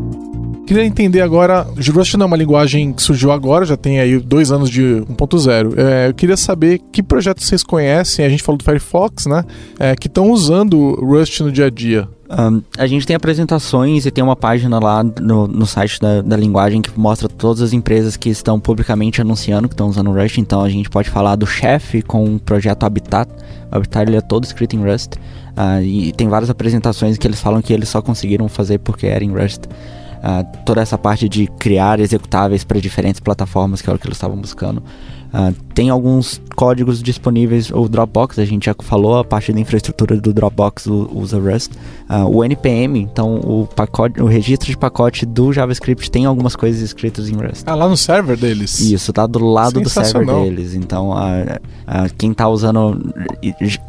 [SPEAKER 2] Queria entender agora, Rust não é uma linguagem que surgiu agora, já tem aí dois anos de 1.0. É, eu queria saber que projetos vocês conhecem, a gente falou do Firefox, né? É, que estão usando Rust no dia a dia.
[SPEAKER 4] Um, a gente tem apresentações e tem uma página lá no, no site da, da, linguagem que mostra todas as empresas que estão publicamente anunciando que estão usando Rust. Então a gente pode falar do chefe com o projeto Habitat. O Habitat ele é todo escrito em Rust. Uh, e tem várias apresentações que eles falam que eles só conseguiram fazer porque era em Rust. Uh, toda essa parte de criar executáveis para diferentes plataformas, que é o que eles estavam buscando. Uh, tem alguns códigos disponíveis, o Dropbox, a gente já falou, a parte da infraestrutura do Dropbox usa Rust. Uh, o NPM, então o pacote, o registro de pacote do JavaScript tem algumas coisas escritas em Rust.
[SPEAKER 2] Ah, lá no server deles?
[SPEAKER 4] Isso, tá do lado do server deles. Então, uh, quem tá usando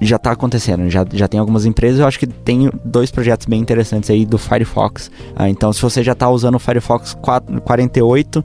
[SPEAKER 4] já tá acontecendo, já, já tem algumas empresas, eu acho que tem dois projetos bem interessantes aí do Firefox. então, se você já tá usando o Firefox 4, 48,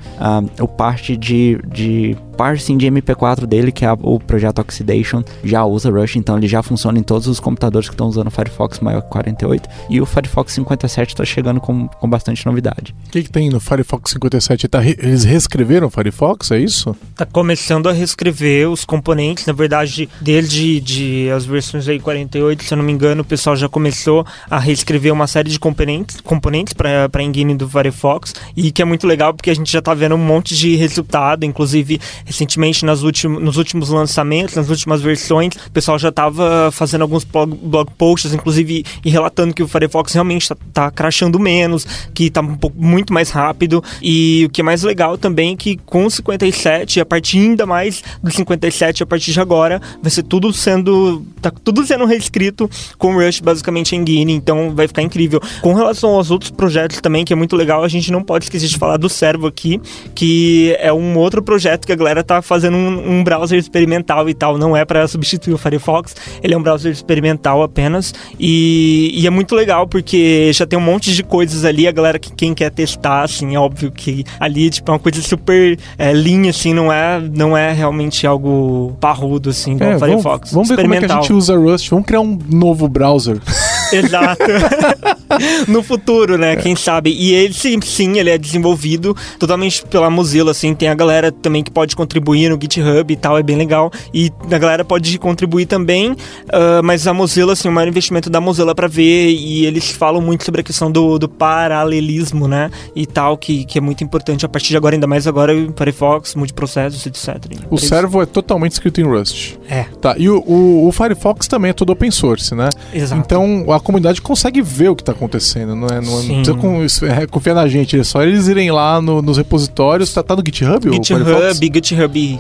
[SPEAKER 4] o parte de, de parsing de MP4 dele, que é o projeto Oxidation, já usa Rush, então ele já funciona em todos os computadores que estão usando o Firefox maior 48. E o Firefox 57 está chegando com, com bastante novidade.
[SPEAKER 2] O que, que tem no Firefox 57? Tá re eles reescreveram o Firefox, é isso?
[SPEAKER 3] Tá começando a reescrever os componentes, na verdade, desde de as versões aí 48, se eu não me engano, o pessoal já começou a reescrever uma série de componentes, componentes para a engine do Firefox, e que é muito legal porque a gente já está vendo um monte de resultado, inclusive recentemente nas últimos, nos últimos lançamentos, nas últimas versões, o pessoal já estava fazendo alguns blog, blog, posts, inclusive, e relatando que o Firefox realmente está tá crashando menos, que está um muito mais rápido. E o que é mais legal também é que com o 57, a partir ainda mais do 57, a partir de agora, vai ser tudo sendo. tá tudo sendo reescrito com o Rush basicamente em Guinea, então vai ficar incrível. Com relação aos outros projetos também, que é muito legal, a gente não pode esquecer de falar do Servo aqui, que é um outro projeto que a galera tá fazendo um, um browser experimental e tal, não é para substituir o Firefox, ele é um browser experimental apenas e, e, é muito legal porque já tem um monte de coisas ali, a galera que quem quer testar, assim, é óbvio que ali tipo é uma coisa super é, linha, assim, não é, não é realmente algo parrudo, assim, igual é, o Firefox.
[SPEAKER 2] Vamos, vamos ver como é que a gente usa Rust, vamos criar um novo browser.
[SPEAKER 3] Exato. no futuro, né? É. Quem sabe. E ele, sim, sim, ele é desenvolvido totalmente pela Mozilla, assim. Tem a galera também que pode contribuir no GitHub e tal, é bem legal. E a galera pode contribuir também, uh, mas a Mozilla, assim, o maior investimento da Mozilla para ver, e eles falam muito sobre a questão do, do paralelismo, né? E tal, que, que é muito importante a partir de agora, ainda mais agora, Firefox, multiprocessos, etc.
[SPEAKER 2] O servo é totalmente escrito em Rust.
[SPEAKER 3] É.
[SPEAKER 2] Tá, e o, o, o Firefox também é todo open source, né?
[SPEAKER 3] Exato.
[SPEAKER 2] Então a comunidade consegue ver o que está acontecendo, não é? Não, não precisa é, confiar na gente, é só eles irem lá no, nos repositórios. Tá, tá no GitHub?
[SPEAKER 3] GitHub, GitHub,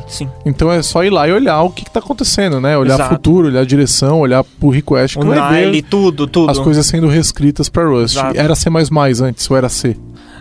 [SPEAKER 3] sim.
[SPEAKER 2] Então é só ir lá e olhar o que, está acontecendo, né? Olhar Exato. futuro, olhar a direção, olhar pro request.
[SPEAKER 3] O que vai ver
[SPEAKER 2] tudo,
[SPEAKER 3] tudo.
[SPEAKER 2] As coisas sendo reescritas para Rust. Exato. Era C++ antes, ou era C?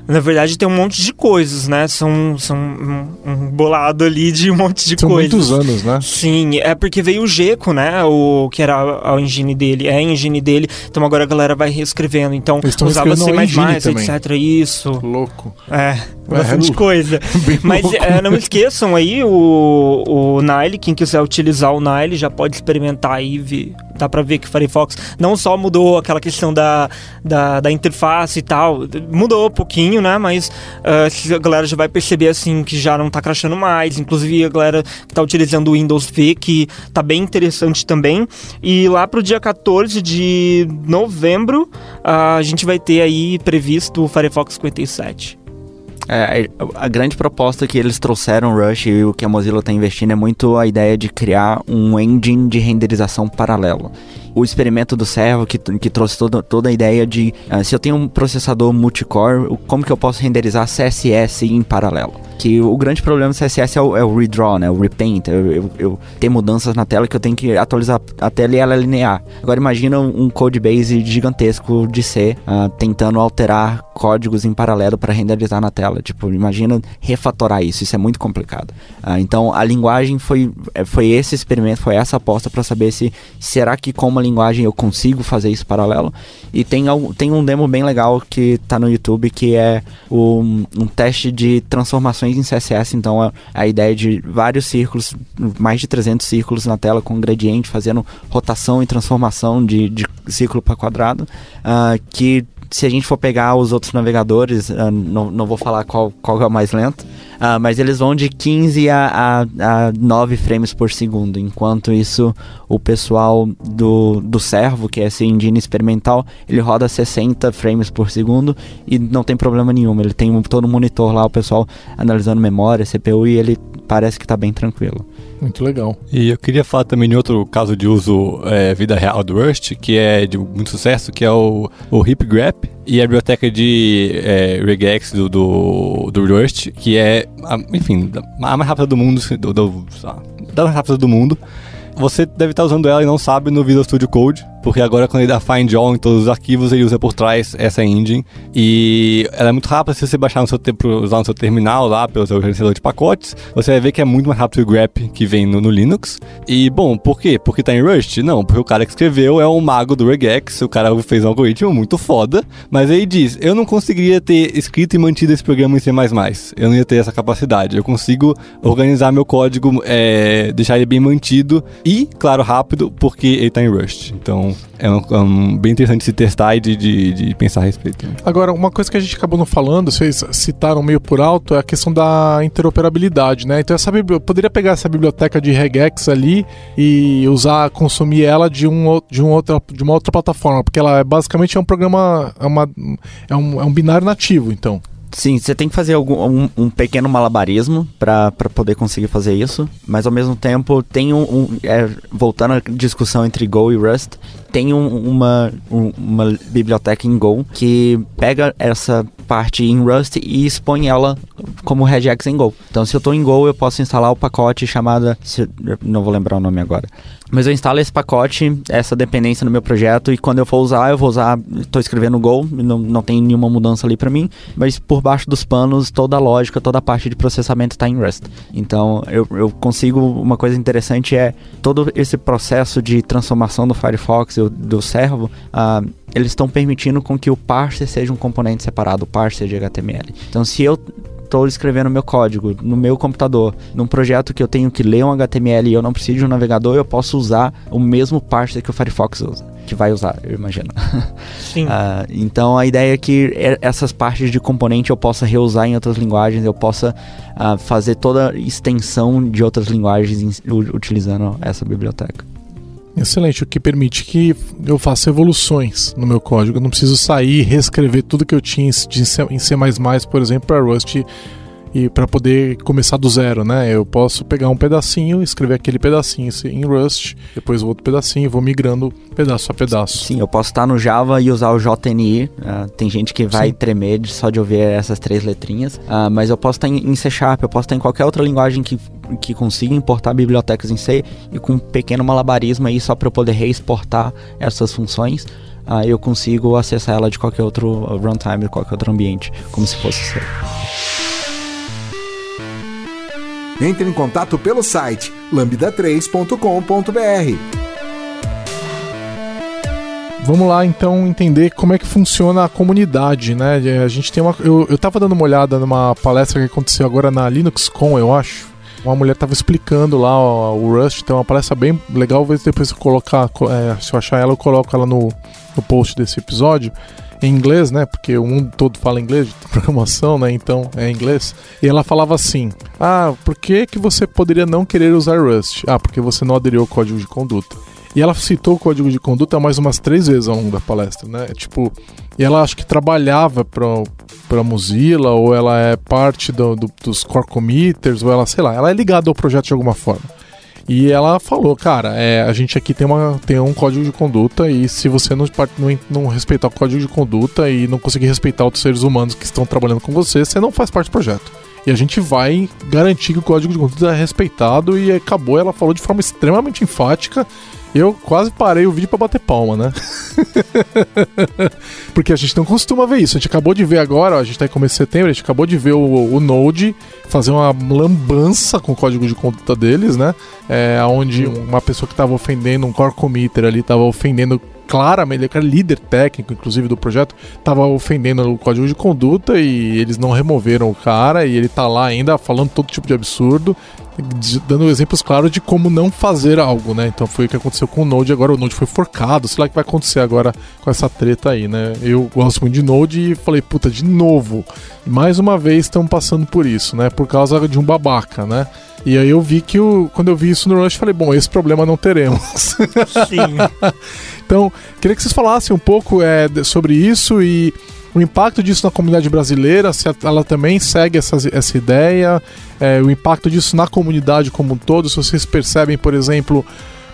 [SPEAKER 3] Na verdade, tem um monte de coisas, né? São, são um, um bolado ali de um monte de
[SPEAKER 2] são
[SPEAKER 3] coisas.
[SPEAKER 2] São muitos anos, né?
[SPEAKER 3] Sim, é porque veio o Geco, né? O que era a, a engine dele, é a engine dele. Então agora a galera vai reescrevendo. Então usava C++, etc. Isso.
[SPEAKER 2] Louco.
[SPEAKER 3] É, bastante é, coisa. Mas é, não esqueçam aí o, o Nile, quem quiser utilizar o Nile já pode experimentar aí, ver, dá pra ver que o Firefox não só mudou aquela questão da, da, da interface e tal, mudou um pouquinho, né? Mas uh, a galera já vai perceber assim que já não tá crashando mais. Inclusive a galera que tá utilizando o Windows V, que tá bem interessante também. E lá pro dia 14 de novembro, uh, a gente vai ter aí previsto o Firefox 57.
[SPEAKER 4] É, a grande proposta que eles trouxeram Rush e o que a Mozilla está investindo é muito a ideia de criar um engine de renderização paralelo o experimento do servo que, que trouxe toda, toda a ideia de uh, se eu tenho um processador multicore, como que eu posso renderizar CSS em paralelo? Que o grande problema do CSS é o, é o redraw, né? O repaint. Eu, eu, eu ter mudanças na tela que eu tenho que atualizar a tela e ela é linear. Agora imagina um codebase gigantesco de C uh, tentando alterar códigos em paralelo para renderizar na tela. Tipo, imagina refatorar isso. Isso é muito complicado. Uh, então a linguagem foi, é, foi esse experimento, foi essa aposta para saber se será que com uma linguagem eu consigo fazer isso paralelo. E tem, tem um demo bem legal que está no YouTube que é um, um teste de transformações em CSS. Então a, a ideia de vários círculos, mais de 300 círculos na tela com gradiente, fazendo rotação e transformação de, de círculo para quadrado, uh, que se a gente for pegar os outros navegadores, uh, não, não vou falar qual, qual é o mais lento, uh, mas eles vão de 15 a, a, a 9 frames por segundo, enquanto isso o pessoal do, do Servo, que é esse engine experimental, ele roda 60 frames por segundo e não tem problema nenhum. Ele tem um, todo um monitor lá, o pessoal analisando memória, CPU e ele parece que está bem tranquilo.
[SPEAKER 2] Muito legal.
[SPEAKER 5] E eu queria falar também de outro caso de uso é, vida real do Rust, que é de muito sucesso, que é o, o HipGraph e a biblioteca de é, regex do, do, do, Rust, que é, enfim, a mais rápida do mundo, do, do, da mais rápida do mundo. Você deve estar usando ela e não sabe no Visual Studio Code porque agora quando ele dá find all em todos os arquivos, ele usa por trás essa engine. E ela é muito rápida se você baixar no seu usar no seu terminal lá, pelo seu gerenciador de pacotes, você vai ver que é muito mais rápido que o grep que vem no, no, Linux. E bom, por quê? Porque tá em Rust? Não, porque o cara que escreveu é um mago do regex, o cara fez um algoritmo muito foda, mas ele diz: "Eu não conseguiria ter escrito e mantido esse programa em C++. Eu não ia ter essa capacidade. Eu consigo organizar meu código, é, deixar ele bem mantido e, claro, rápido, porque ele tá em Rust. Então, é um, é um, bem interessante se testar e de, de, de, pensar a respeito.
[SPEAKER 2] Agora, uma coisa que a gente acabou não falando, vocês citaram meio por alto, é a questão da interoperabilidade, né? Então, essa eu poderia pegar essa biblioteca de regex ali e usar, consumir ela de, um, de, um outra, de uma outra plataforma, porque ela é, basicamente é um programa, é, uma, é, um, é um binário nativo, então.
[SPEAKER 4] Sim, você tem que fazer algum, um, um pequeno malabarismo para poder conseguir fazer isso, mas ao mesmo tempo tem um. um é, voltando à discussão entre Go e Rust, tem um, uma, uma biblioteca em Go que pega essa parte em Rust e expõe ela como regex em Go. Então, se eu estou em Go, eu posso instalar o pacote chamado. Não vou lembrar o nome agora. Mas eu instalo esse pacote, essa dependência no meu projeto, e quando eu for usar, eu vou usar. Estou escrevendo Go, não, não tem nenhuma mudança ali para mim, mas por baixo dos panos, toda a lógica, toda a parte de processamento está em Rust. Então eu, eu consigo. Uma coisa interessante é todo esse processo de transformação do Firefox, do, do servo, uh, eles estão permitindo com que o parser seja um componente separado, o parser de HTML. Então se eu estou escrevendo meu código no meu computador, num projeto que eu tenho que ler um HTML e eu não preciso de um navegador, eu posso usar o mesmo parser que o Firefox usa, que vai usar, eu imagino.
[SPEAKER 3] Sim. uh,
[SPEAKER 4] então a ideia é que essas partes de componente eu possa reusar em outras linguagens, eu possa uh, fazer toda a extensão de outras linguagens utilizando essa biblioteca.
[SPEAKER 2] Excelente, o que permite que eu faça evoluções no meu código. Eu não preciso sair e reescrever tudo que eu tinha em C++, por exemplo, para Rust e para poder começar do zero, né? Eu posso pegar um pedacinho, escrever aquele pedacinho em Rust, depois o outro pedacinho, e vou migrando pedaço a pedaço.
[SPEAKER 4] Sim, eu posso estar no Java e usar o JNI. Uh, ah, tem gente que vai Sim. tremer só de ouvir essas três letrinhas, uh, mas eu posso estar em, C Sharp, eu posso estar em qualquer outra linguagem que, que consiga importar bibliotecas em C e com um pequeno malabarismo aí só para eu poder reexportar essas funções. Uh, eu consigo acessar ela de qualquer outro runtime, de qualquer outro ambiente, como se fosse C.
[SPEAKER 1] Entre em contato pelo site lambda3.com.br.
[SPEAKER 2] Vamos lá então entender como é que funciona a comunidade, né? A gente tem uma. Eu, eu tava dando uma olhada numa palestra que aconteceu agora na LinuxCon, eu acho. Uma mulher tava explicando lá ó, o Rust, tem uma palestra bem legal. Vou ver se depois eu colocar, é, se eu achar ela, eu coloco ela no, no post desse episódio em inglês, né? Porque o mundo todo fala inglês de programação, né? Então é inglês. E ela falava assim: Ah, por que, que você poderia não querer usar Rust? Ah, porque você não aderiu ao código de conduta. E ela citou o código de conduta mais umas três vezes ao longo da palestra, né? Tipo, e ela acho que trabalhava para para Mozilla ou ela é parte do, do, dos core committers ou ela sei lá, ela é ligada ao projeto de alguma forma. E ela falou, cara, é, a gente aqui tem, uma, tem um código de conduta e se você não, não, não respeitar o código de conduta e não conseguir respeitar outros seres humanos que estão trabalhando com você, você não faz parte do projeto. E a gente vai garantir que o código de conduta é respeitado e acabou. Ela falou de forma extremamente enfática eu quase parei o vídeo para bater palma, né? Porque a gente não costuma ver isso. A gente acabou de ver agora, ó, a gente tá em começo de setembro, a gente acabou de ver o, o Node fazer uma lambança com o código de conduta deles, né? É, onde uma pessoa que estava ofendendo, um core committer ali, estava ofendendo claramente, ele era líder técnico, inclusive, do projeto, estava ofendendo o código de conduta e eles não removeram o cara e ele tá lá ainda falando todo tipo de absurdo. dando exemplos claros de como não fazer algo, né? Então foi o que aconteceu com o Node, agora o Node foi forcado, sei lá o que vai acontecer agora com essa treta aí, né? Eu gosto muito de Node e falei, puta, de novo, mais uma vez estão passando por isso, né? Por causa de um babaca, né? E aí eu vi que o, quando eu vi isso no Rush, falei, bom, esse problema não teremos. Sim. então, queria que vocês falassem um pouco é, sobre isso e o impacto disso na comunidade brasileira, se ela também segue essa, essa ideia, é, o impacto disso na comunidade como um todo, se vocês percebem, por exemplo,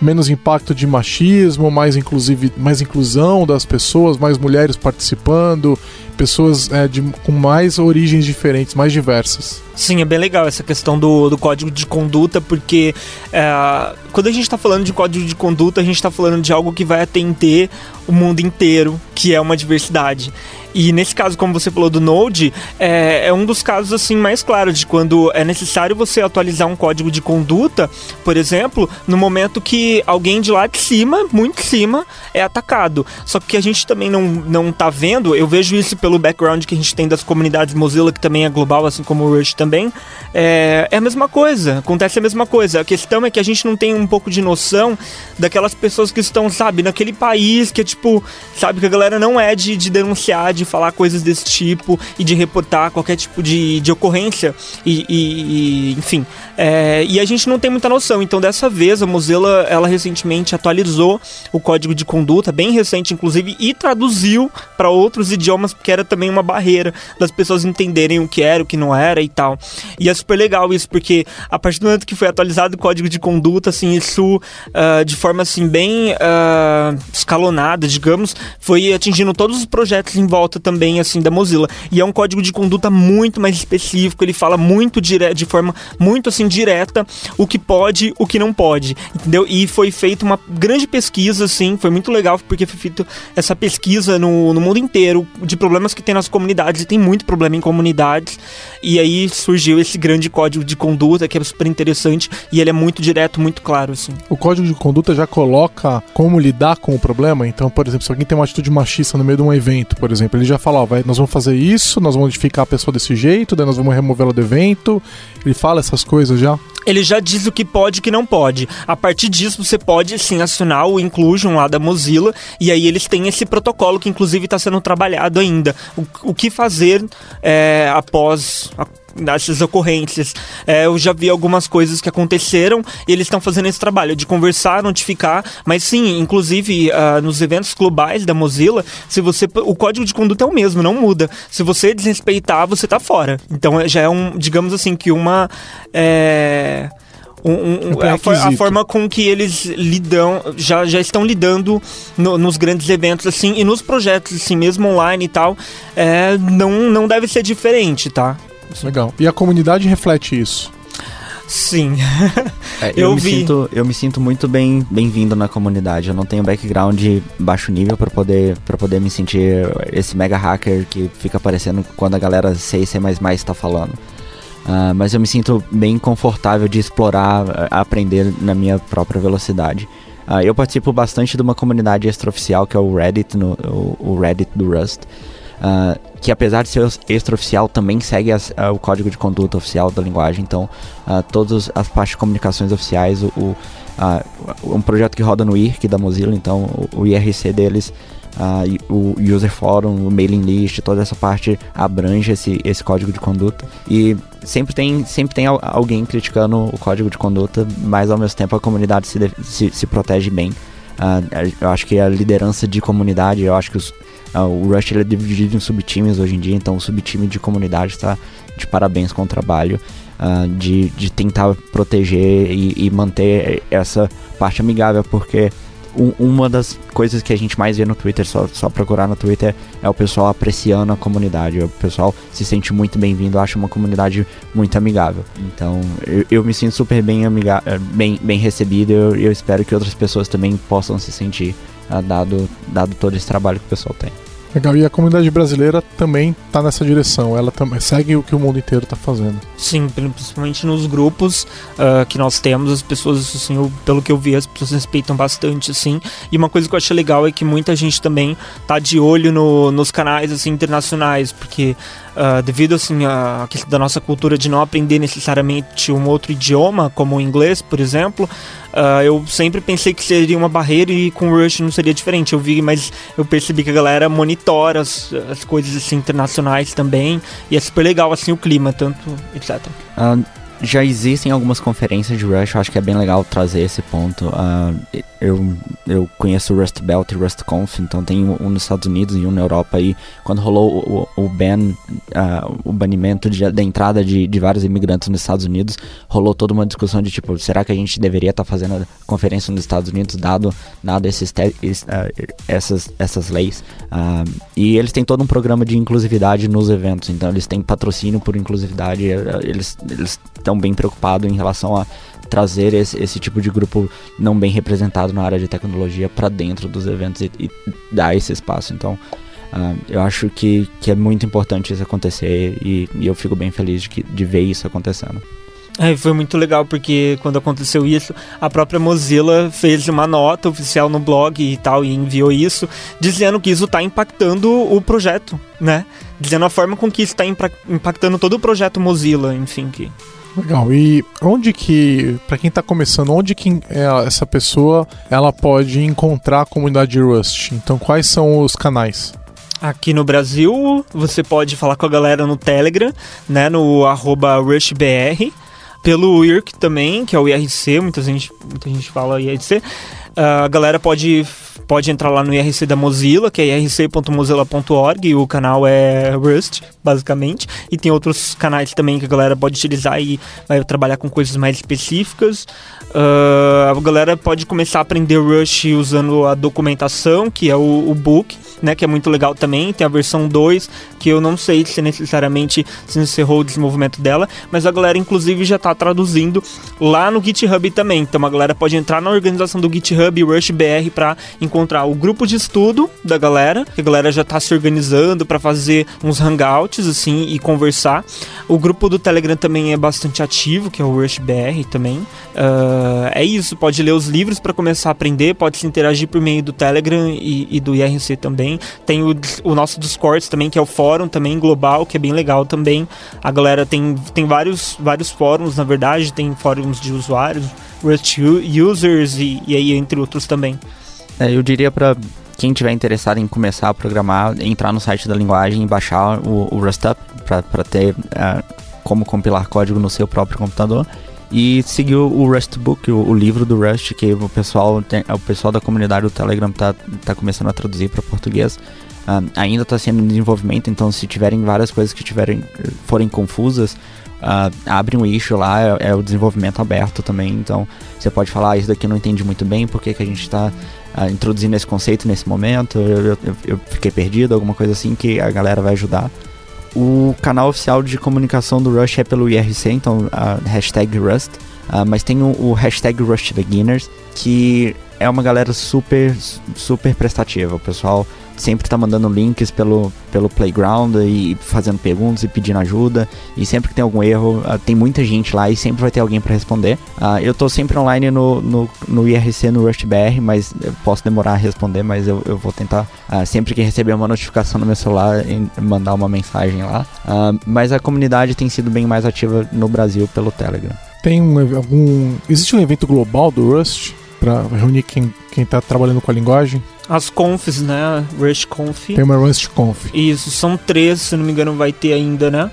[SPEAKER 2] menos impacto de machismo, mais, inclusive, mais inclusão das pessoas, mais mulheres participando, pessoas é, de, com mais origens diferentes, mais diversas.
[SPEAKER 3] Sim, é bem legal essa questão do, do código de conduta, porque é, quando a gente está falando de código de conduta, a gente está falando de algo que vai atender o mundo inteiro, que é uma diversidade. E nesse caso, como você falou do Node, é, é, um dos casos assim mais claros de quando é necessário você atualizar um código de conduta, por exemplo, no momento que alguém de lá de cima, muito de cima, é atacado. Só que a gente também não, não tá vendo, eu vejo isso pelo background que a gente tem das comunidades Mozilla, que também é global, assim como o Rush também, é, é a mesma coisa, acontece a mesma coisa. A questão é que a gente não tem um pouco de noção daquelas pessoas que estão, sabe, naquele país que é tipo, sabe, que a galera não é de, de denunciar, de falar coisas desse tipo e de reportar qualquer tipo de, de ocorrência e, e, e enfim. É, e a gente não tem muita noção. Então, dessa vez, a Mozilla, ela recentemente atualizou o código de conduta, bem recente, inclusive, e traduziu para outros idiomas, porque era também uma barreira das pessoas entenderem o que era, o que não era e tal. E é super legal isso, porque a partir do momento que foi atualizado o código de conduta, assim, isso uh, de forma assim bem uh, escalonada, digamos, foi atingindo todos os projetos em volta também assim da Mozilla. E é um código de conduta muito mais específico, ele fala muito dire de forma muito assim direta o que pode, o que não pode, entendeu? E foi feita uma grande pesquisa assim, foi muito legal porque foi feita essa pesquisa no, no mundo inteiro de problemas que tem nas comunidades e tem muito problema em comunidades. E aí surgiu esse grande código de conduta que é super interessante e ele é muito direto, muito claro assim.
[SPEAKER 2] O código de conduta já coloca como lidar com o problema. Então, por exemplo, se alguém tem uma atitude machista no meio de um evento, por exemplo, ele já fala, ó, vai, nós vamos fazer isso, nós vamos modificar a pessoa desse jeito, daí nós vamos removê-la do evento. Ele fala essas coisas já?
[SPEAKER 3] Ele já diz o que pode e o que não pode. A partir disso, você pode sim acionar o Inclusion lá da Mozilla, e aí eles têm esse protocolo que inclusive está sendo trabalhado ainda. O, o que fazer é, após a dessas ocorrências. É, eu já vi algumas coisas que aconteceram e eles estão fazendo esse trabalho de conversar, notificar, mas sim, inclusive uh, nos eventos globais da Mozilla, se você o código de conduta é o mesmo, não muda. Se você desrespeitar, você tá fora. Então já é um, digamos assim, que uma é, um, um, a, for, a, forma com que eles lidam, já, já estão lidando no, nos grandes eventos, assim, e nos projetos, assim, mesmo online e tal, é, não, não deve ser diferente, tá?
[SPEAKER 2] Legal. E a comunidade reflete isso?
[SPEAKER 3] Sim.
[SPEAKER 4] É, eu, eu, me vi. Sinto, eu me sinto muito bem bem-vindo na comunidade. Eu não tenho background baixo nível para poder para poder me sentir esse mega hacker que fica aparecendo quando a galera C e C++ está falando. Uh, mas eu me sinto bem confortável de explorar, aprender na minha própria velocidade. Uh, eu participo bastante de uma comunidade extraoficial que é o Reddit, no, o, o Reddit do Rust. Uh, que apesar de ser extraoficial, também segue as, uh, o código de conduta oficial da linguagem. Então, todas as partes de comunicações oficiais, o, o um projeto que roda no IRC da Mozilla, então o, o IRC deles, o User Forum, o Mailing List, toda essa parte abrange esse, esse código de conduta. E sempre tem, sempre tem alguém criticando o código de conduta, mas ao mesmo tempo a comunidade se, se, se protege bem. eu acho que a liderança de comunidade, eu acho que os, Uh, o Rush ele é dividido em subtimes hoje em dia, então o subtime de comunidade está de parabéns com o trabalho uh, de, de tentar proteger e, e, manter essa parte amigável, porque um, uma das coisas que a gente mais vê no Twitter, só, só procurar no Twitter, é o pessoal apreciando a comunidade. O pessoal se sente muito bem-vindo, acha uma comunidade muito amigável. Então eu, eu me sinto super bem, amiga bem, bem recebido e eu, eu espero que outras pessoas também possam se sentir dado, dado todo esse trabalho que o pessoal tem.
[SPEAKER 2] Legal, e a comunidade brasileira também está nessa direção, ela também segue o que o mundo inteiro está fazendo.
[SPEAKER 3] Sim, principalmente nos grupos uh, que nós temos, as pessoas, assim, eu, pelo que eu vi, as pessoas respeitam bastante, assim. E uma coisa que eu achei legal é que muita gente também tá de olho no, nos canais, assim, internacionais, porque uh, devido assim a questão da nossa cultura de não aprender necessariamente um outro idioma, como o inglês, por exemplo, uh, eu sempre pensei que seria uma barreira e com o Rush não seria diferente. Eu vi, mas eu percebi que a galera monitora as, as coisas assim internacionais também e é super legal assim o clima, tanto etc.
[SPEAKER 4] já existem algumas conferências de Rush, eu acho que é bem legal trazer esse ponto. Uh, eu, eu conheço o Rust Belt e Rust Conf, então tem um nos Estados Unidos e um na Europa. E quando rolou o, o ban, uh, o banimento de, da entrada de, de vários imigrantes nos Estados Unidos, rolou toda uma discussão de tipo, será que a gente deveria estar tá fazendo conferência nos Estados Unidos, dado, dado esses te, uh, essas, essas leis? e eles têm todo um programa de inclusividade nos eventos, então eles têm patrocínio por inclusividade, eles estão estão bem preocupados em relação a trazer esse, esse, tipo de grupo não bem representado na área de tecnologia para dentro dos eventos e, e, dar esse espaço. Então, uh, eu acho que, que é muito importante isso acontecer e, e eu fico bem feliz de, que, de ver isso acontecendo.
[SPEAKER 3] É, foi muito legal porque quando aconteceu isso, a própria Mozilla fez uma nota oficial no blog e tal e enviou isso, dizendo que isso está impactando o projeto, né? Dizendo a forma com que isso está impactando todo o projeto Mozilla, enfim, que
[SPEAKER 2] Legal. E onde que, para quem está começando, onde que é, essa pessoa ela pode encontrar a comunidade Rust? Então, quais são os canais?
[SPEAKER 3] Aqui no Brasil, você pode falar com a galera no Telegram, né, no RushBR, pelo IRC também, que é o IRC, muita gente, muita gente fala IRC. Uh, a galera pode, pode entrar lá no IRC da Mozilla, que é irc.mozilla.org, e o canal é Rust, basicamente. E tem outros canais também que a galera pode utilizar e vai trabalhar com coisas mais específicas. Uh, a galera pode começar a aprender Rust usando a documentação, que é o, o book, né, que é muito legal também. Tem a versão 2, que eu não sei se necessariamente se encerrou o desenvolvimento dela, mas a galera inclusive já está traduzindo lá no GitHub também. Então a galera pode entrar na organização do GitHub RushBR para encontrar o grupo de estudo da galera, que a galera já está se organizando para fazer uns hangouts assim e conversar. O grupo do Telegram também é bastante ativo, que é o RushBR também. Uh, é isso, pode ler os livros para começar a aprender, pode se interagir por meio do Telegram e, e do IRC também também. Tem o, o nosso Discord também, que é o fórum também global, que é bem legal também. A galera tem, tem vários, vários fóruns, na verdade, tem fóruns de usuários, Rust users e, e aí entre outros também.
[SPEAKER 4] É, eu diria para quem tiver interessado em começar a programar, entrar no site da linguagem e baixar o, o Up para ter uh, como compilar código no seu próprio computador e seguir o Rustbook, o, o livro do Rust, que o pessoal, tem, o pessoal da comunidade do Telegram tá, tá começando a traduzir para português. Uh, ainda está sendo em desenvolvimento, então se tiverem várias coisas que tiverem, forem confusas, uh, abre um issue lá, é, é, o desenvolvimento aberto também, então você pode falar, ah, isso daqui eu não entendi muito bem, por que, que a gente está uh, ah, introduzindo esse conceito nesse momento, eu, eu, eu, fiquei perdido, alguma coisa assim que a galera vai ajudar. O canal oficial de comunicação do Rush é pelo IRC, então a hashtag Rust. Uh, mas tem o, o, hashtag Rust Beginners, que é uma galera super, super prestativa. O pessoal sempre tá mandando links pelo, pelo playground e fazendo perguntas e pedindo ajuda. E sempre que tem algum erro, uh, tem muita gente lá e sempre vai ter alguém para responder. Uh, eu tô sempre online no, no, no IRC, no RustBR, mas posso demorar a responder, mas eu, eu vou tentar, uh, sempre que receber uma notificação no meu celular, mandar uma mensagem lá. mas a comunidade tem sido bem mais ativa no Brasil pelo Telegram.
[SPEAKER 2] Tem um, algum. Existe um evento global do Rust para reunir quem, quem tá trabalhando com a linguagem?
[SPEAKER 3] As confs, né? Rust Conf.
[SPEAKER 2] Tem uma Rust Conf.
[SPEAKER 3] Isso, são três, se não me engano, vai ter ainda, né?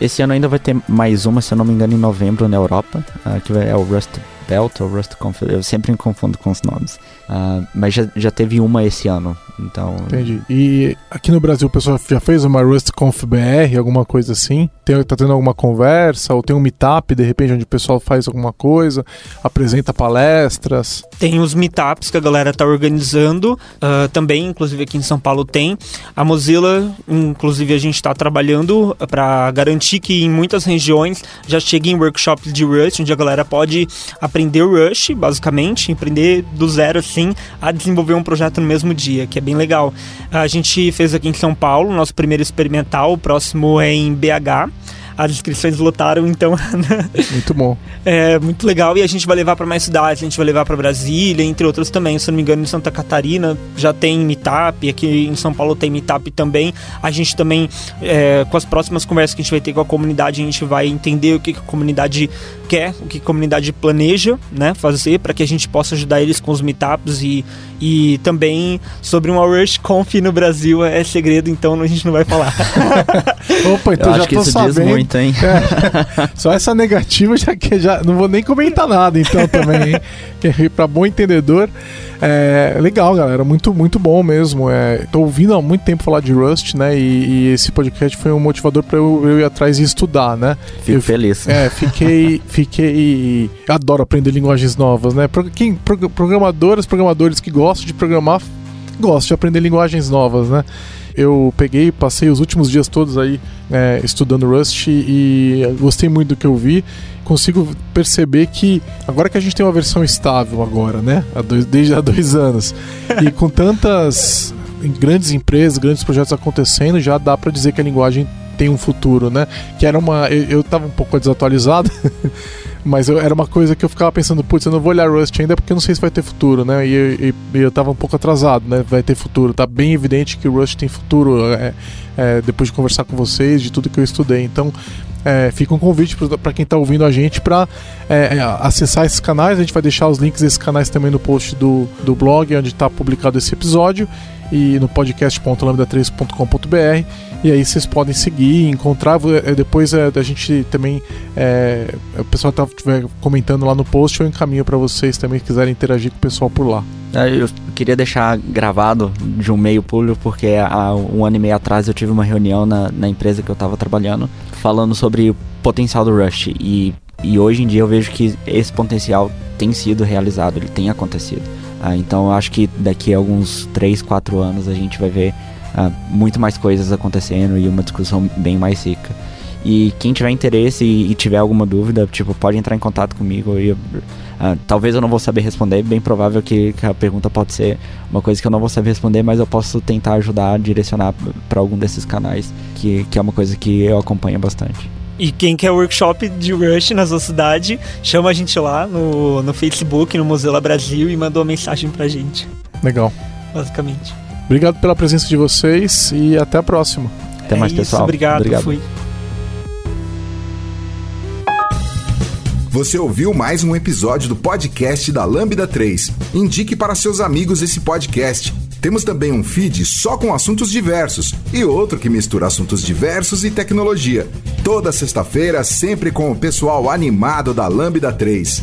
[SPEAKER 4] Esse ano ainda vai ter mais uma, se eu não me engano, em novembro na Europa, uh, que é o Rust Belt ou Rust Conf. Eu sempre me confundo com os nomes. Uh, mas já, já teve uma esse ano. Então.
[SPEAKER 2] Entendi. E aqui no Brasil o pessoal já fez uma Rust Conf BR, alguma coisa assim? Tem, tá tendo alguma conversa? Ou tem um meetup, de repente, onde o pessoal faz alguma coisa, apresenta palestras?
[SPEAKER 3] Tem os meetups que a galera tá organizando. Uh, também, inclusive aqui em São Paulo tem. A Mozilla, inclusive, a gente está trabalhando para garantir que em muitas regiões já cheguem workshops de Rust, onde a galera pode aprender Rush, basicamente, aprender do zero assim a desenvolver um projeto no mesmo dia, que é bem legal. A gente fez aqui em São Paulo, nosso primeiro experimental, o próximo é em BH. as inscrições lotaram, então
[SPEAKER 2] Muito bom.
[SPEAKER 3] é muito legal e a gente vai levar para mais cidades, a gente vai levar para Brasília, entre outros também. Se não me engano, em Santa Catarina já tem meetup, aqui em São Paulo tem meetup também. A gente também, é, com as próximas conversas que a gente vai ter com a comunidade, a gente vai entender o que que a comunidade quer, o que a comunidade planeja, né, fazer para que a gente possa ajudar eles com os meetups e, e também sobre uma Rush Conf no Brasil é segredo, então a gente não vai falar.
[SPEAKER 2] Opa,
[SPEAKER 4] Eu
[SPEAKER 2] então já
[SPEAKER 4] acho que isso
[SPEAKER 2] sabendo.
[SPEAKER 4] diz muito, hein?
[SPEAKER 2] É, só essa negativa já que já não vou nem comentar nada então também, hein? Que é para bom entendedor. É, legal, galera, muito muito bom mesmo. É, tô ouvindo há muito tempo falar de Rust, né? E, e esse podcast foi um motivador para eu, eu ir atrás e estudar, né?
[SPEAKER 4] Fico
[SPEAKER 2] Eu-
[SPEAKER 4] feliz.
[SPEAKER 2] É, fiquei. fiquei. Adoro aprender linguagens novas, né? Pro- Quem, pro- programadoras, programadores que gostam de programar, gostam de aprender linguagens novas, né? Eu peguei, passei os últimos dias todos aí é, estudando Rust e gostei muito do que eu vi. Consigo perceber que agora que a gente tem uma versão estável agora, né? Há dois- desde há dois anos e com tantas grandes empresas, grandes projetos acontecendo, já dá para dizer que a linguagem tem um futuro, né? Que era uma. Eu, eu tava um pouco desatualizado, mas eu- era uma coisa que eu ficava pensando, putz, eu não vou olhar Rust ainda porque eu não sei se vai ter futuro, né? E, e- e eu tava um pouco atrasado, né? Vai ter futuro. Tá bem evidente que Rust tem futuro é, é, depois de conversar com vocês, de tudo que eu estudei. Então. é, fica um convite para quem está ouvindo a gente para acessar esses canais. A gente vai deixar os links desses canais também no post do, do blog, onde está publicado esse episódio, e no podcast.lambda3.com.br. E aí vocês podem seguir, encontrar. eh, Depois eh, a gente também. eh, o pessoal tá, estiver comentando lá no post, eu encaminho para vocês também se quiserem interagir com o pessoal por lá.
[SPEAKER 4] Eu queria deixar gravado de um meio público, porque há um ano e meio atrás eu tive uma reunião na, na empresa que eu estava trabalhando, falando sobre o potencial do Rust. E, e hoje em dia eu vejo que esse potencial tem sido realizado, ele tem acontecido. Ah, então eu acho que daqui a alguns 3, 4 anos a gente vai ver ah, muito mais coisas acontecendo e uma discussão bem mais rica. E quem tiver interesse e, e tiver alguma dúvida, tipo, pode entrar em contato comigo e ah, talvez eu não vou saber responder, bem provável que, que a pergunta pode ser uma coisa que eu não vou saber responder, mas eu posso tentar ajudar direcionar para algum desses canais, que, que é uma coisa que eu acompanho bastante.
[SPEAKER 3] E quem quer workshop de Rush na sua cidade, chama a gente lá no, no Facebook, no Mozilla Brasil e manda uma mensagem pra gente,
[SPEAKER 2] Legal.
[SPEAKER 3] basicamente.
[SPEAKER 2] Obrigado pela presença de vocês e até a próxima.
[SPEAKER 4] Até
[SPEAKER 3] É
[SPEAKER 4] mais,
[SPEAKER 3] isso,
[SPEAKER 4] pessoal.
[SPEAKER 3] Obrigado, fui.
[SPEAKER 1] Você ouviu mais um episódio do podcast da Lambda 3. Indique para seus amigos esse podcast. Temos também um feed só com assuntos diversos e outro que mistura assuntos diversos e tecnologia. Toda sexta-feira, sempre com o pessoal animado da Lambda 3.